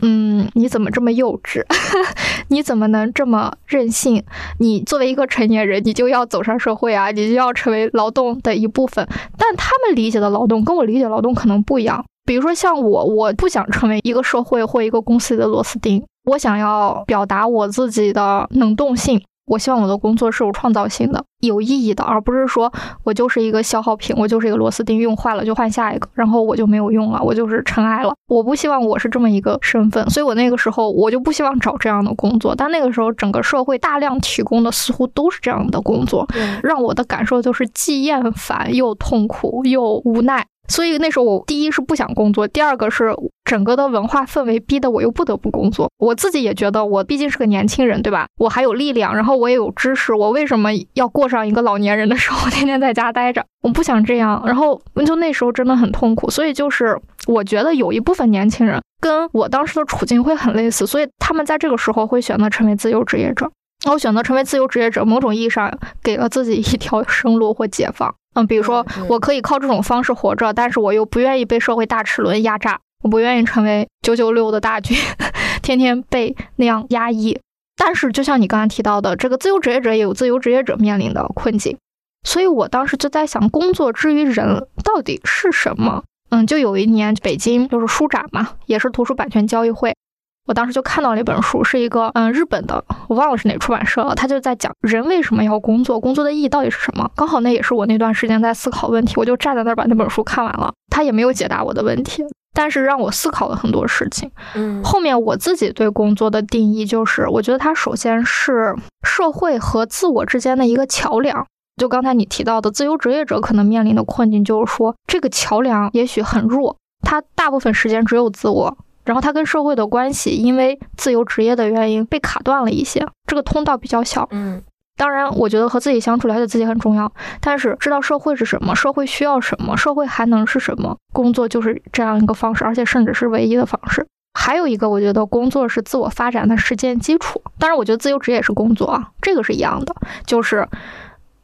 A: 嗯，你怎么这么幼稚？[laughs] 你怎么能这么任性？你作为一个成年人，你就要走上社会啊，你就要成为劳动的一部分。但他们理解的劳动跟我理解劳动可能不一样。比如说像我，我不想成为一个社会或一个公司的螺丝钉，我想要表达我自己的能动性。我希望我的工作是有创造性的、有意义的，而不是说我就是一个消耗品，我就是一个螺丝钉，用坏了就换下一个，然后我就没有用了，我就是尘埃了。我不希望我是这么一个身份，所以我那个时候我就不希望找这样的工作。但那个时候整个社会大量提供的似乎都是这样的工作，让我的感受就是既厌烦又痛苦又无奈。所以那时候我第一是不想工作，第二个是整个的文化氛围逼得我又不得不工作。我自己也觉得我毕竟是个年轻人，对吧？我还有力量，然后我也有知识，我为什么要过上一个老年人的生活，天天在家待着？我不想这样。然后就那时候真的很痛苦。所以就是我觉得有一部分年轻人跟我当时的处境会很类似，所以他们在这个时候会选择成为自由职业者。我选择成为自由职业者，某种意义上给了自己一条生路或解放。嗯，比如说，我可以靠这种方式活着，但是我又不愿意被社会大齿轮压榨，我不愿意成为九九六的大军，[laughs] 天天被那样压抑。但是，就像你刚才提到的，这个自由职业者也有自由职业者面临的困境，所以我当时就在想，工作之于人到底是什么？嗯，就有一年北京就是书展嘛，也是图书版权交易会。我当时就看到了一本书，是一个嗯日本的，我忘了是哪出版社了。他就在讲人为什么要工作，工作的意义到底是什么。刚好那也是我那段时间在思考问题，我就站在那儿把那本书看完了。他也没有解答我的问题，但是让我思考了很多事情。
B: 嗯，
A: 后面我自己对工作的定义就是，我觉得它首先是社会和自我之间的一个桥梁。就刚才你提到的，自由职业者可能面临的困境就是说，这个桥梁也许很弱，他大部分时间只有自我。然后他跟社会的关系，因为自由职业的原因被卡断了一些，这个通道比较小。
B: 嗯，
A: 当然，我觉得和自己相处、了解自己很重要。但是知道社会是什么，社会需要什么，社会还能是什么，工作就是这样一个方式，而且甚至是唯一的方式。还有一个，我觉得工作是自我发展的实践基础。当然，我觉得自由职业是工作啊，这个是一样的。就是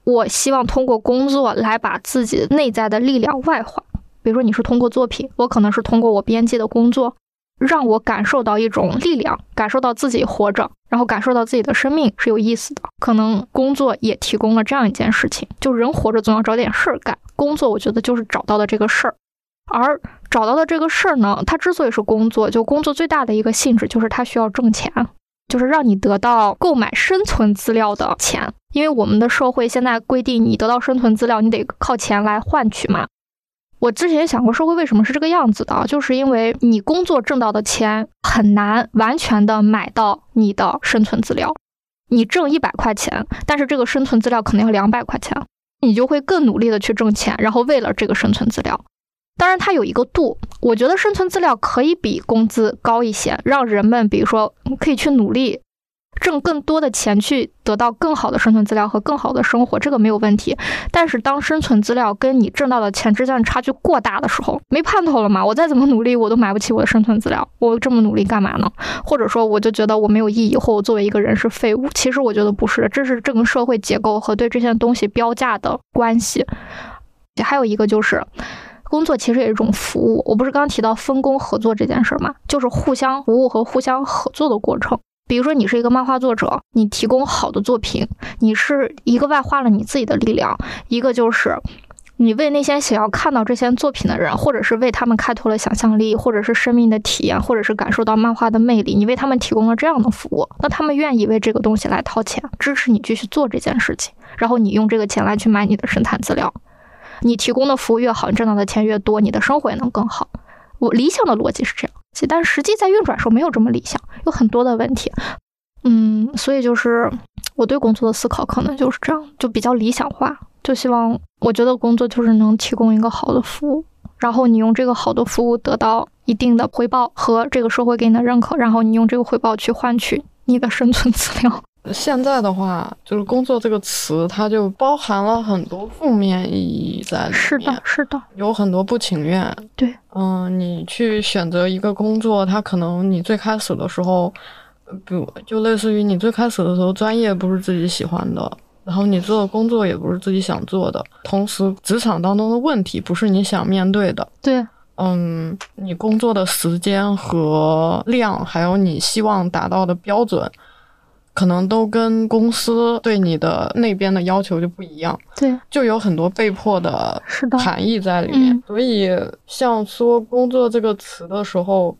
A: 我希望通过工作来把自己内在的力量外化。比如说，你是通过作品，我可能是通过我编辑的工作。让我感受到一种力量，感受到自己活着，然后感受到自己的生命是有意思的。可能工作也提供了这样一件事情，就人活着总要找点事儿干。工作我觉得就是找到的这个事儿，而找到的这个事儿呢，它之所以是工作，就工作最大的一个性质就是它需要挣钱，就是让你得到购买生存资料的钱。因为我们的社会现在规定，你得到生存资料，你得靠钱来换取嘛。我之前想过，社会为什么是这个样子的，就是因为你工作挣到的钱很难完全的买到你的生存资料。你挣一百块钱，但是这个生存资料可能要两百块钱，你就会更努力的去挣钱，然后为了这个生存资料。当然，它有一个度，我觉得生存资料可以比工资高一些，让人们比如说可以去努力。挣更多的钱去得到更好的生存资料和更好的生活，这个没有问题。但是当生存资料跟你挣到的钱之间的差距过大的时候，没盼头了嘛？我再怎么努力，我都买不起我的生存资料。我这么努力干嘛呢？或者说，我就觉得我没有意义，或我作为一个人是废物。其实我觉得不是，这是这个社会结构和对这些东西标价的关系。还有一个就是，工作其实也是一种服务。我不是刚提到分工合作这件事儿吗？就是互相服务和互相合作的过程。比如说，你是一个漫画作者，你提供好的作品，你是一个外化了你自己的力量，一个就是你为那些想要看到这些作品的人，或者是为他们开拓了想象力，或者是生命的体验，或者是感受到漫画的魅力，你为他们提供了这样的服务，那他们愿意为这个东西来掏钱，支持你继续做这件事情，然后你用这个钱来去买你的生产资料，你提供的服务越好，你挣到的钱越多，你的生活也能更好。我理想的逻辑是这样。但实际在运转时候没有这么理想，有很多的问题，嗯，所以就是我对工作的思考可能就是这样，就比较理想化，就希望我觉得工作就是能提供一个好的服务，然后你用这个好的服务得到一定的回报和这个社会给你的认可，然后你用这个回报去换取你的生存资料，
B: 现在的话，就是“工作”这个词，它就包含了很多负面意义在里面。
A: 是的，是的，
B: 有很多不情愿。
A: 对，
B: 嗯，你去选择一个工作，它可能你最开始的时候，比如就类似于你最开始的时候，专业不是自己喜欢的，然后你做的工作也不是自己想做的，同时职场当中的问题不是你想面对的。
A: 对，
B: 嗯，你工作的时间和量，还有你希望达到的标准。可能都跟公司对你的那边的要求就不一样，
A: 对，
B: 就有很多被迫的含义在里
A: 面。
B: 所以，像说“工作”这个词的时候，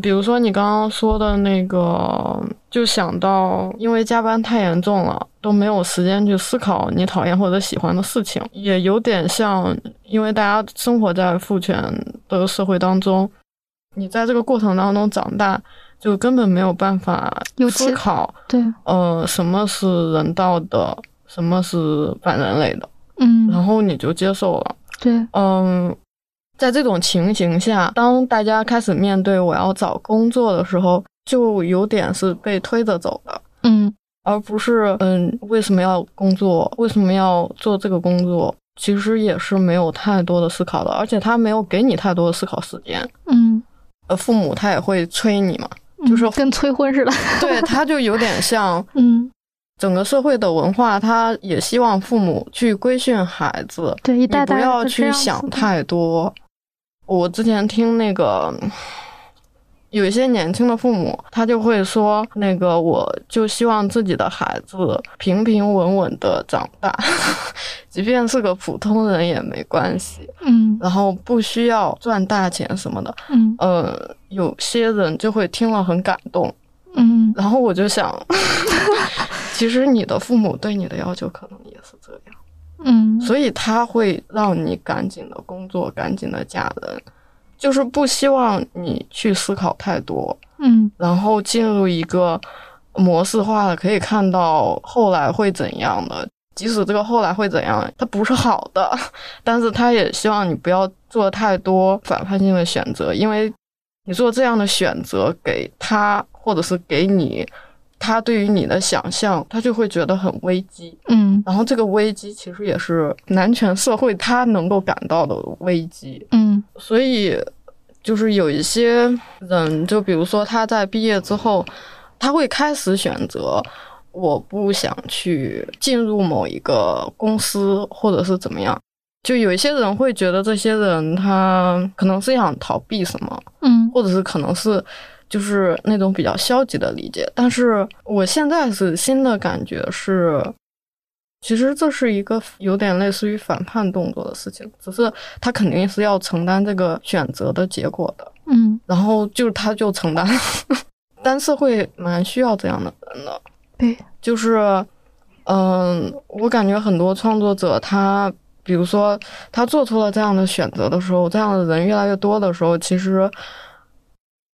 B: 比如说你刚刚说的那个，就想到因为加班太严重了，都没有时间去思考你讨厌或者喜欢的事情，也有点像，因为大家生活在父权的社会当中，你在这个过程当中长大。就根本没有办法思考，
A: 对，
B: 呃，什么是人道的，什么是反人类的，
A: 嗯，
B: 然后你就接受了，
A: 对，
B: 嗯，在这种情形下，当大家开始面对我要找工作的时候，就有点是被推着走的，
A: 嗯，
B: 而不是，嗯，为什么要工作，为什么要做这个工作，其实也是没有太多的思考的，而且他没有给你太多的思考时间，
A: 嗯，
B: 呃，父母他也会催你嘛。就是
A: 跟催婚似的，
B: 对，[laughs] 他就有点像，
A: 嗯，
B: 整个社会的文化，他也希望父母去规训孩子，
A: 对，一代代
B: 不要去想太多。我之前听那个。有一些年轻的父母，他就会说：“那个，我就希望自己的孩子平平稳稳的长大，[laughs] 即便是个普通人也没关系。”
A: 嗯，
B: 然后不需要赚大钱什么的。
A: 嗯，
B: 呃，有些人就会听了很感动。
A: 嗯，
B: 然后我就想，[laughs] 其实你的父母对你的要求可能也是这样。
A: 嗯，
B: 所以他会让你赶紧的工作，赶紧的嫁人。就是不希望你去思考太多，
A: 嗯，
B: 然后进入一个模式化的，可以看到后来会怎样的。即使这个后来会怎样，它不是好的，但是他也希望你不要做太多反叛性的选择，因为你做这样的选择，给他或者是给你，他对于你的想象，他就会觉得很危机，
A: 嗯，
B: 然后这个危机其实也是男权社会他能够感到的危机，
A: 嗯。
B: 所以，就是有一些人，就比如说他在毕业之后，他会开始选择，我不想去进入某一个公司，或者是怎么样。就有一些人会觉得，这些人他可能是想逃避什么，
A: 嗯，
B: 或者是可能是就是那种比较消极的理解。但是我现在是新的感觉是。其实这是一个有点类似于反叛动作的事情，只是他肯定是要承担这个选择的结果的，
A: 嗯，
B: 然后就他就承担，但是会蛮需要这样的人的，
A: 对，
B: 就是，嗯，我感觉很多创作者他，比如说他做出了这样的选择的时候，这样的人越来越多的时候，其实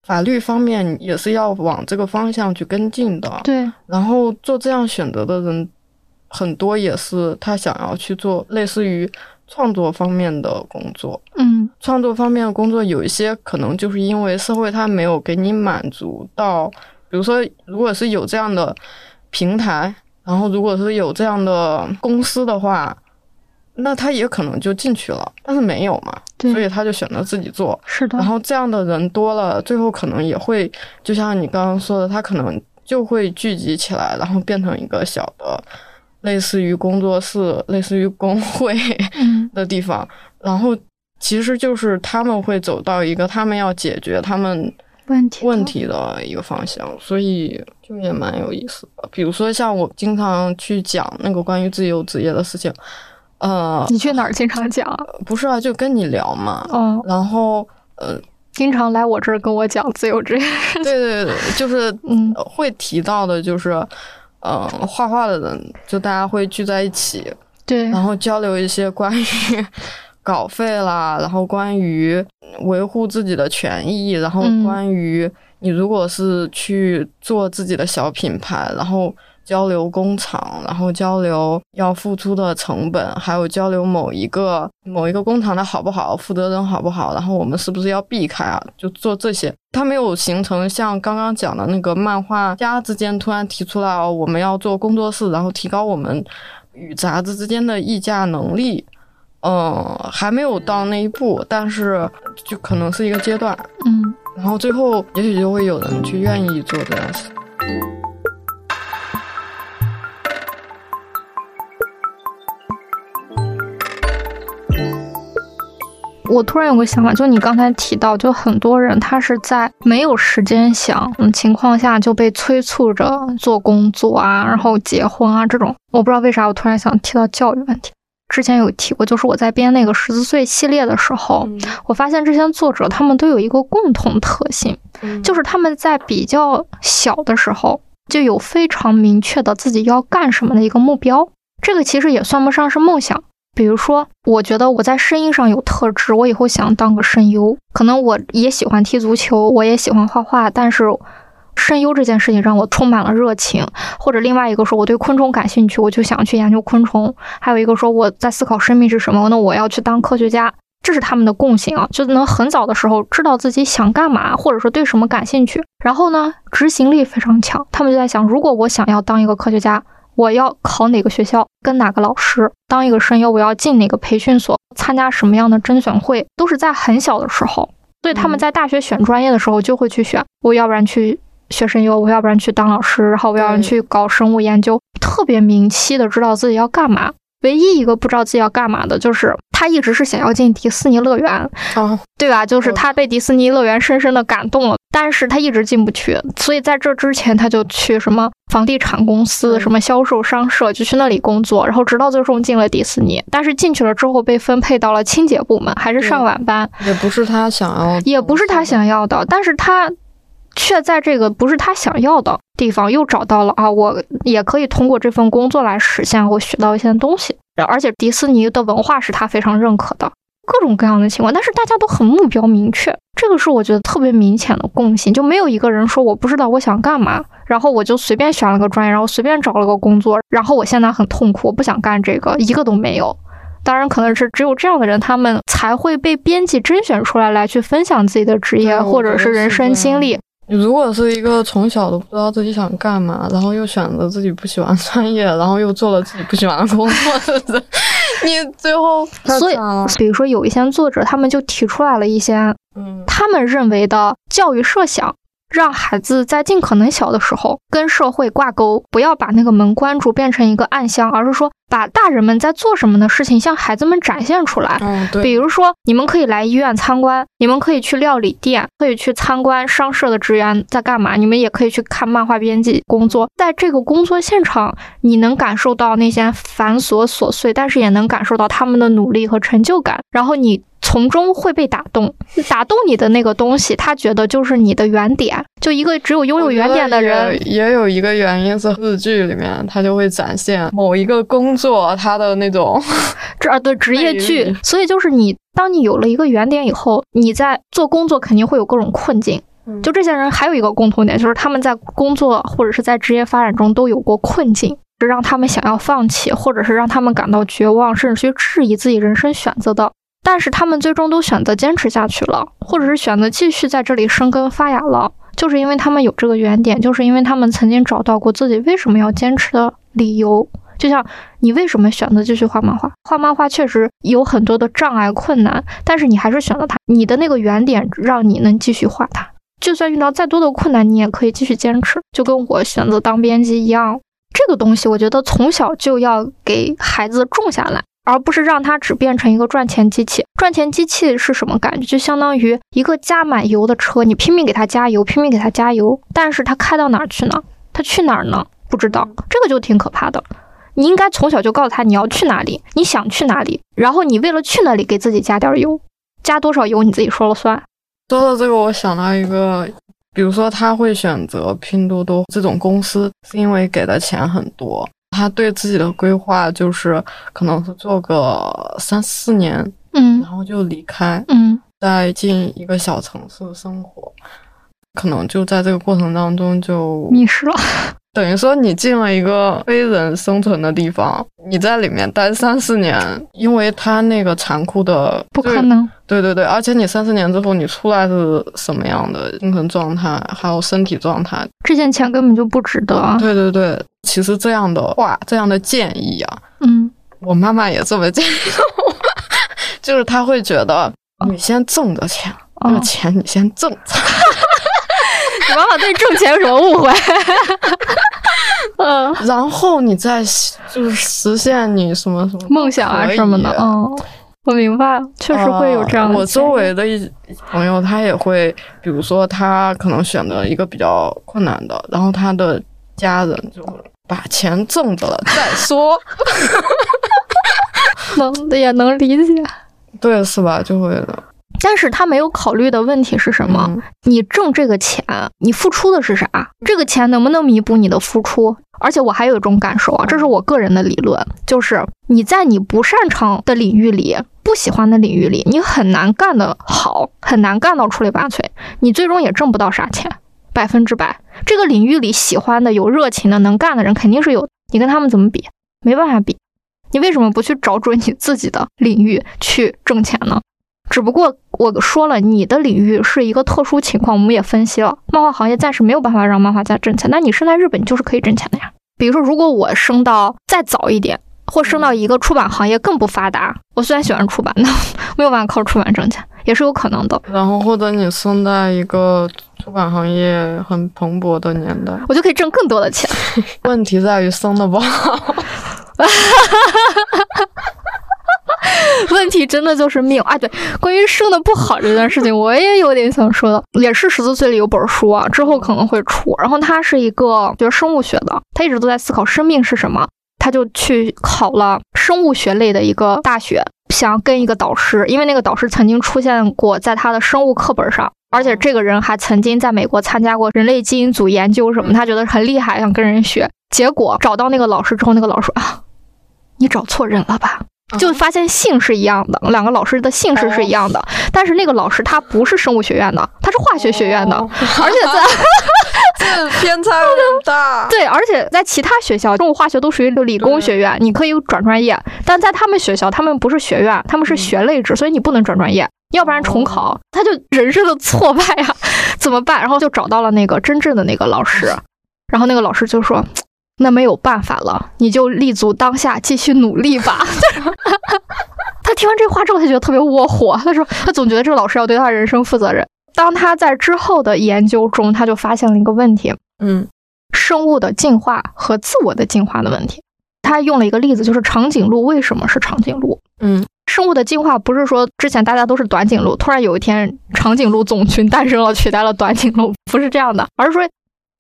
B: 法律方面也是要往这个方向去跟进的，
A: 对，
B: 然后做这样选择的人。很多也是他想要去做类似于创作方面的工作，
A: 嗯，
B: 创作方面的工作有一些可能就是因为社会它没有给你满足到，比如说如果是有这样的平台，然后如果是有这样的公司的话，那他也可能就进去了，但是没有嘛，所以他就选择自己做，
A: 是的。
B: 然后这样的人多了，最后可能也会就像你刚刚说的，他可能就会聚集起来，然后变成一个小的。类似于工作室，类似于工会的地方，然后其实就是他们会走到一个他们要解决他们
A: 问题
B: 问题的一个方向，所以就也蛮有意思的。比如说像我经常去讲那个关于自由职业的事情，呃，
A: 你去哪儿经常讲？
B: 不是啊，就跟你聊嘛。
A: 哦，
B: 然后呃，
A: 经常来我这儿跟我讲自由职业。
B: 对对对，就是
A: 嗯，
B: 会提到的就是。嗯，画画的人就大家会聚在一起，
A: 对，
B: 然后交流一些关于 [laughs] 稿费啦，然后关于维护自己的权益，然后关于你如果是去做自己的小品牌，然后交流工厂，然后交流要付出的成本，还有交流某一个某一个工厂的好不好，负责人好不好，然后我们是不是要避开啊？就做这些，它没有形成像刚刚讲的那个漫画家之间突然提出来哦，我们要做工作室，然后提高我们与杂志之间的议价能力。嗯，还没有到那一步，但是就可能是一个阶段。
A: 嗯，
B: 然后最后也许就会有人去愿意做这件事。
A: 我突然有个想法，就你刚才提到，就很多人他是在没有时间想情况下就被催促着做工作啊，然后结婚啊这种。我不知道为啥，我突然想提到教育问题。之前有提过，就是我在编那个十四岁系列的时候，我发现这些作者他们都有一个共同特性，就是他们在比较小的时候就有非常明确的自己要干什么的一个目标。这个其实也算不上是梦想。比如说，我觉得我在声音上有特质，我以后想当个声优。可能我也喜欢踢足球，我也喜欢画画，但是。声优这件事情让我充满了热情，或者另外一个说我对昆虫感兴趣，我就想去研究昆虫。还有一个说我在思考生命是什么，那我要去当科学家。这是他们的共性啊，就能很早的时候知道自己想干嘛，或者说对什么感兴趣。然后呢，执行力非常强。他们就在想，如果我想要当一个科学家，我要考哪个学校，跟哪个老师当一个声优，我要进哪个培训所，参加什么样的甄选会，都是在很小的时候。所以他们在大学选专业的时候就会去选，我要不然去。学声优，我要不然去当老师，然后我要不然去搞生物研究，特别明晰的知道自己要干嘛。唯一一个不知道自己要干嘛的，就是他一直是想要进迪士尼乐园，对吧？就是他被迪士尼乐园深深的感动了，但是他一直进不去。所以在这之前，他就去什么房地产公司、什么销售商社，就去那里工作。然后直到最终进了迪士尼，但是进去了之后被分配到了清洁部门，还是上晚班，
B: 也不是他想要，
A: 也不是他想要的，但是他。却在这个不是他想要的地方又找到了啊！我也可以通过这份工作来实现我学到一些东西，而且迪士尼的文化是他非常认可的，各种各样的情况，但是大家都很目标明确，这个是我觉得特别明显的共性，就没有一个人说我不知道我想干嘛，然后我就随便选了个专业，然后随便找了个工作，然后我现在很痛苦，我不想干这个，一个都没有。当然，可能是只有这样的人，他们才会被编辑甄选出来，来去分享自己的职业或者是人生经历。
B: 如果是一个从小都不知道自己想干嘛，然后又选择自己不喜欢专业，然后又做了自己不喜欢的工作的人，[laughs] 你最后 [laughs]
A: 所以，比如说有一些作者，他们就提出来了一些，嗯，他们认为的教育设想。让孩子在尽可能小的时候跟社会挂钩，不要把那个门关住，变成一个暗箱，而是说把大人们在做什么的事情向孩子们展现出来。
B: 嗯，对。
A: 比如说，你们可以来医院参观，你们可以去料理店，可以去参观商社的职员在干嘛，你们也可以去看漫画编辑工作。在这个工作现场，你能感受到那些繁琐琐碎，但是也能感受到他们的努力和成就感。然后你。从中会被打动，打动你的那个东西，他觉得就是你的原点。就一个只有拥有原点的人，
B: 也有一个原因是日剧里面他就会展现某一个工作他的那种
A: 这的职业剧。所以就是你，当你有了一个原点以后，你在做工作肯定会有各种困境。就这些人还有一个共同点，就是他们在工作或者是在职业发展中都有过困境，是让他们想要放弃，或者是让他们感到绝望，甚至去质疑自己人生选择的。但是他们最终都选择坚持下去了，或者是选择继续在这里生根发芽了，就是因为他们有这个原点，就是因为他们曾经找到过自己为什么要坚持的理由。就像你为什么选择继续画漫画？画漫画确实有很多的障碍困难，但是你还是选择它，你的那个原点让你能继续画它。就算遇到再多的困难，你也可以继续坚持。就跟我选择当编辑一样，这个东西我觉得从小就要给孩子种下来。而不是让它只变成一个赚钱机器。赚钱机器是什么感觉？就相当于一个加满油的车，你拼命给它加油，拼命给它加油，但是它开到哪儿去呢？它去哪儿呢？不知道。这个就挺可怕的。你应该从小就告诉他你要去哪里，你想去哪里，然后你为了去那里给自己加点油，加多少油你自己说了算。
B: 说到这个，我想到一个，比如说他会选择拼多多这种公司，是因为给的钱很多。他对自己的规划就是可能是做个三四年，
A: 嗯，
B: 然后就离开，
A: 嗯，
B: 再进一个小城市生活，可能就在这个过程当中就
A: 迷失了。
B: 等于说你进了一个非人生存的地方，你在里面待三四年，因为他那个残酷的
A: 不可能。
B: 对对对，而且你三四年之后你出来是什么样的精神状态，还有身体状态，
A: 这些钱根本就不值得。
B: 对对对，其实这样的话，这样的建议啊，
A: 嗯，
B: 我妈妈也这么建议我，[laughs] 就是她会觉得你先挣着钱，那个钱你先挣着。[laughs]
A: 你妈妈对挣钱有什么误会？[laughs] 嗯，
B: 然后你再就是实现你什么什么
A: 梦想啊什么的。嗯，我明白，确实会有这样的。
B: 我周围的一朋友，他也会，比如说他可能选择一个比较困难的，然后他的家人就会把钱挣着了再说。[laughs]
A: 能也能理解，
B: 对，是吧？就会的。
A: 但是他没有考虑的问题是什么？你挣这个钱，你付出的是啥？这个钱能不能弥补你的付出？而且我还有一种感受啊，这是我个人的理论，就是你在你不擅长的领域里、不喜欢的领域里，你很难干得好，很难干到出类拔萃，你最终也挣不到啥钱，百分之百。这个领域里喜欢的、有热情的、能干的人肯定是有，你跟他们怎么比？没办法比。你为什么不去找准你自己的领域去挣钱呢？只不过我说了，你的领域是一个特殊情况，我们也分析了，漫画行业暂时没有办法让漫画家挣钱。那你生在日本，你就是可以挣钱的呀。比如说，如果我升到再早一点，或升到一个出版行业更不发达，我虽然喜欢出版，但 [laughs] 没有办法靠出版挣钱，也是有可能的。
B: 然后或者你生在一个出版行业很蓬勃的年代，
A: 我就可以挣更多的钱。
B: 问题在于生的不好。[laughs] [laughs]
A: 问题真的就是命啊！对，关于生的不好这件事情，我也有点想说的，也是十四岁里有本书啊，之后可能会出。然后他是一个学生物学的，他一直都在思考生命是什么，他就去考了生物学类的一个大学，想跟一个导师，因为那个导师曾经出现过在他的生物课本上，而且这个人还曾经在美国参加过人类基因组研究什么，他觉得很厉害，想跟人学。结果找到那个老师之后，那个老师说啊，你找错人了吧？就发现姓是一样的，两个老师的姓氏是一样的，但是那个老师他不是生物学院的，他是化学学院的，而且在 [laughs] [laughs]
B: 这偏差有点大。
A: 对，而且在其他学校，生物化学都属于理工学院，你可以转专业，但在他们学校，他们不是学院，他们是学类制，所以你不能转专业，要不然重考，[laughs] 他就人生的挫败啊，怎么办？然后就找到了那个真正的那个老师，然后那个老师就说。那没有办法了，你就立足当下，继续努力吧。[laughs] 他听完这话之后，他觉得特别窝火。他说，他总觉得这个老师要对他人生负责任。当他在之后的研究中，他就发现了一个问题，
B: 嗯，
A: 生物的进化和自我的进化的问题。他用了一个例子，就是长颈鹿为什么是长颈鹿？
B: 嗯，
A: 生物的进化不是说之前大家都是短颈鹿，突然有一天长颈鹿种群诞生了，取代了短颈鹿，不是这样的，而是说。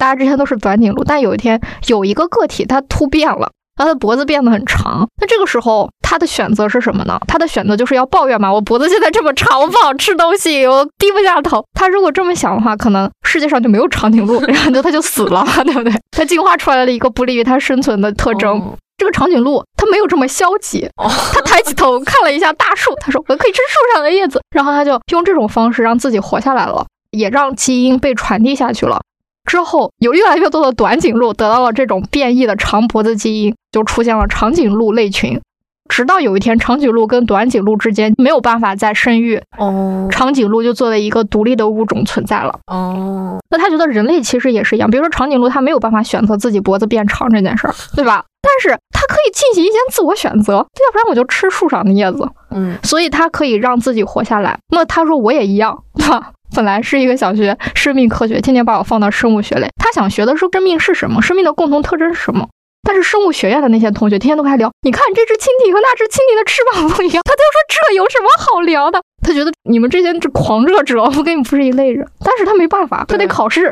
A: 大家之前都是短颈鹿，但有一天有一个个体它突变了，它的脖子变得很长。那这个时候它的选择是什么呢？它的选择就是要抱怨嘛，我脖子现在这么长，我不好吃东西，我低不下头。它如果这么想的话，可能世界上就没有长颈鹿，然后就它就死了，[laughs] 对不对？它进化出来了一个不利于它生存的特征。这个长颈鹿它没有这么消极，它抬起头看了一下大树，它说我可以吃树上的叶子，然后它就用这种方式让自己活下来了，也让基因被传递下去了。之后有越来越多的短颈鹿得到了这种变异的长脖子基因，就出现了长颈鹿类群。直到有一天，长颈鹿跟短颈鹿之间没有办法再生育，
B: 哦，
A: 长颈鹿就作为一个独立的物种存在了。
B: 哦，
A: 那他觉得人类其实也是一样，比如说长颈鹿，它没有办法选择自己脖子变长这件事儿，对吧？但是它可以进行一些自我选择，要不然我就吃树上的叶子。
B: 嗯，
A: 所以它可以让自己活下来。那他说我也一样，对吧？本来是一个想学生命科学，天天把我放到生物学类。他想学的是生命是什么，生命的共同特征是什么。但是生物学院的那些同学天天都跟他聊，你看这只蜻蜓和那只蜻蜓的翅膀不一样。他就说这有什么好聊的？他觉得你们这些这狂热者，我跟你不是一类人。但是他没办法，他得考试，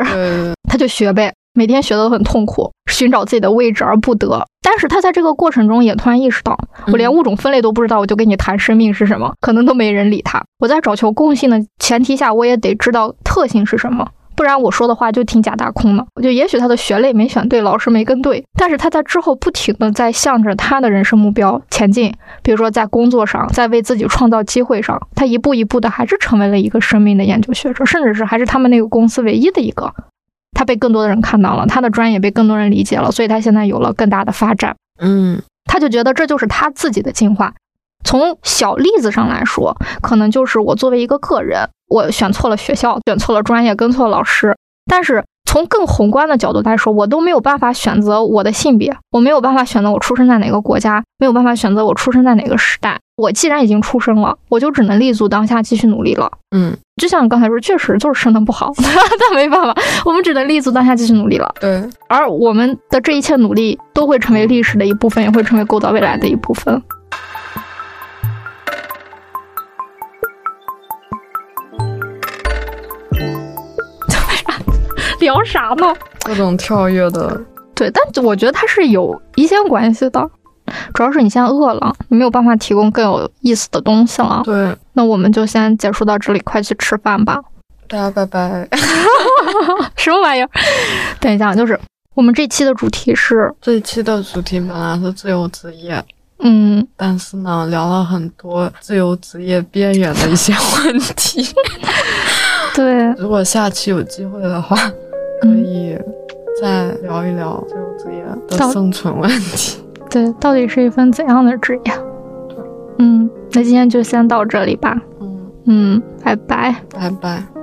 A: 他就学呗。每天学的都很痛苦，寻找自己的位置而不得。但是他在这个过程中也突然意识到，我连物种分类都不知道，我就跟你谈生命是什么，可能都没人理他。我在找求共性的前提下，我也得知道特性是什么，不然我说的话就挺假大空的。我就也许他的学类没选对，老师没跟对，但是他在之后不停的在向着他的人生目标前进。比如说在工作上，在为自己创造机会上，他一步一步的还是成为了一个生命的研究学者，甚至是还是他们那个公司唯一的一个。他被更多的人看到了，他的专业被更多人理解了，所以他现在有了更大的发展。
C: 嗯，
A: 他就觉得这就是他自己的进化。从小例子上来说，可能就是我作为一个个人，我选错了学校，选错了专业，跟错了老师。但是从更宏观的角度来说，我都没有办法选择我的性别，我没有办法选择我出生在哪个国家，没有办法选择我出生在哪个时代。我既然已经出生了，我就只能立足当下，继续努力了。
C: 嗯，
A: 就像你刚才说，确实就是生的不好，[laughs] 但没办法，我们只能立足当下，继续努力了。
C: 对，
A: 而我们的这一切努力都会成为历史的一部分，也会成为构造未来的一部分。[laughs] 聊啥呢？
C: 各种跳跃的，
A: 对，但我觉得它是有一些关系的，主要是你现在饿了，你没有办法提供更有意思的东西了。
C: 对，
A: 那我们就先结束到这里，快去吃饭吧。
C: 大家拜拜。[laughs]
A: 什么玩意儿？等一下，就是我们这期的主题是
C: 这一期的主题本来是自由职业，
A: 嗯，
C: 但是呢，聊了很多自由职业边缘的一些问题。[laughs]
A: 对，
C: 如果下期有机会的话。可以再聊一聊自由职业的生存问题。
A: 对，到底是一份怎样的职业？嗯，那今天就先到这里吧。
C: 嗯
A: 嗯，拜拜，
C: 拜拜。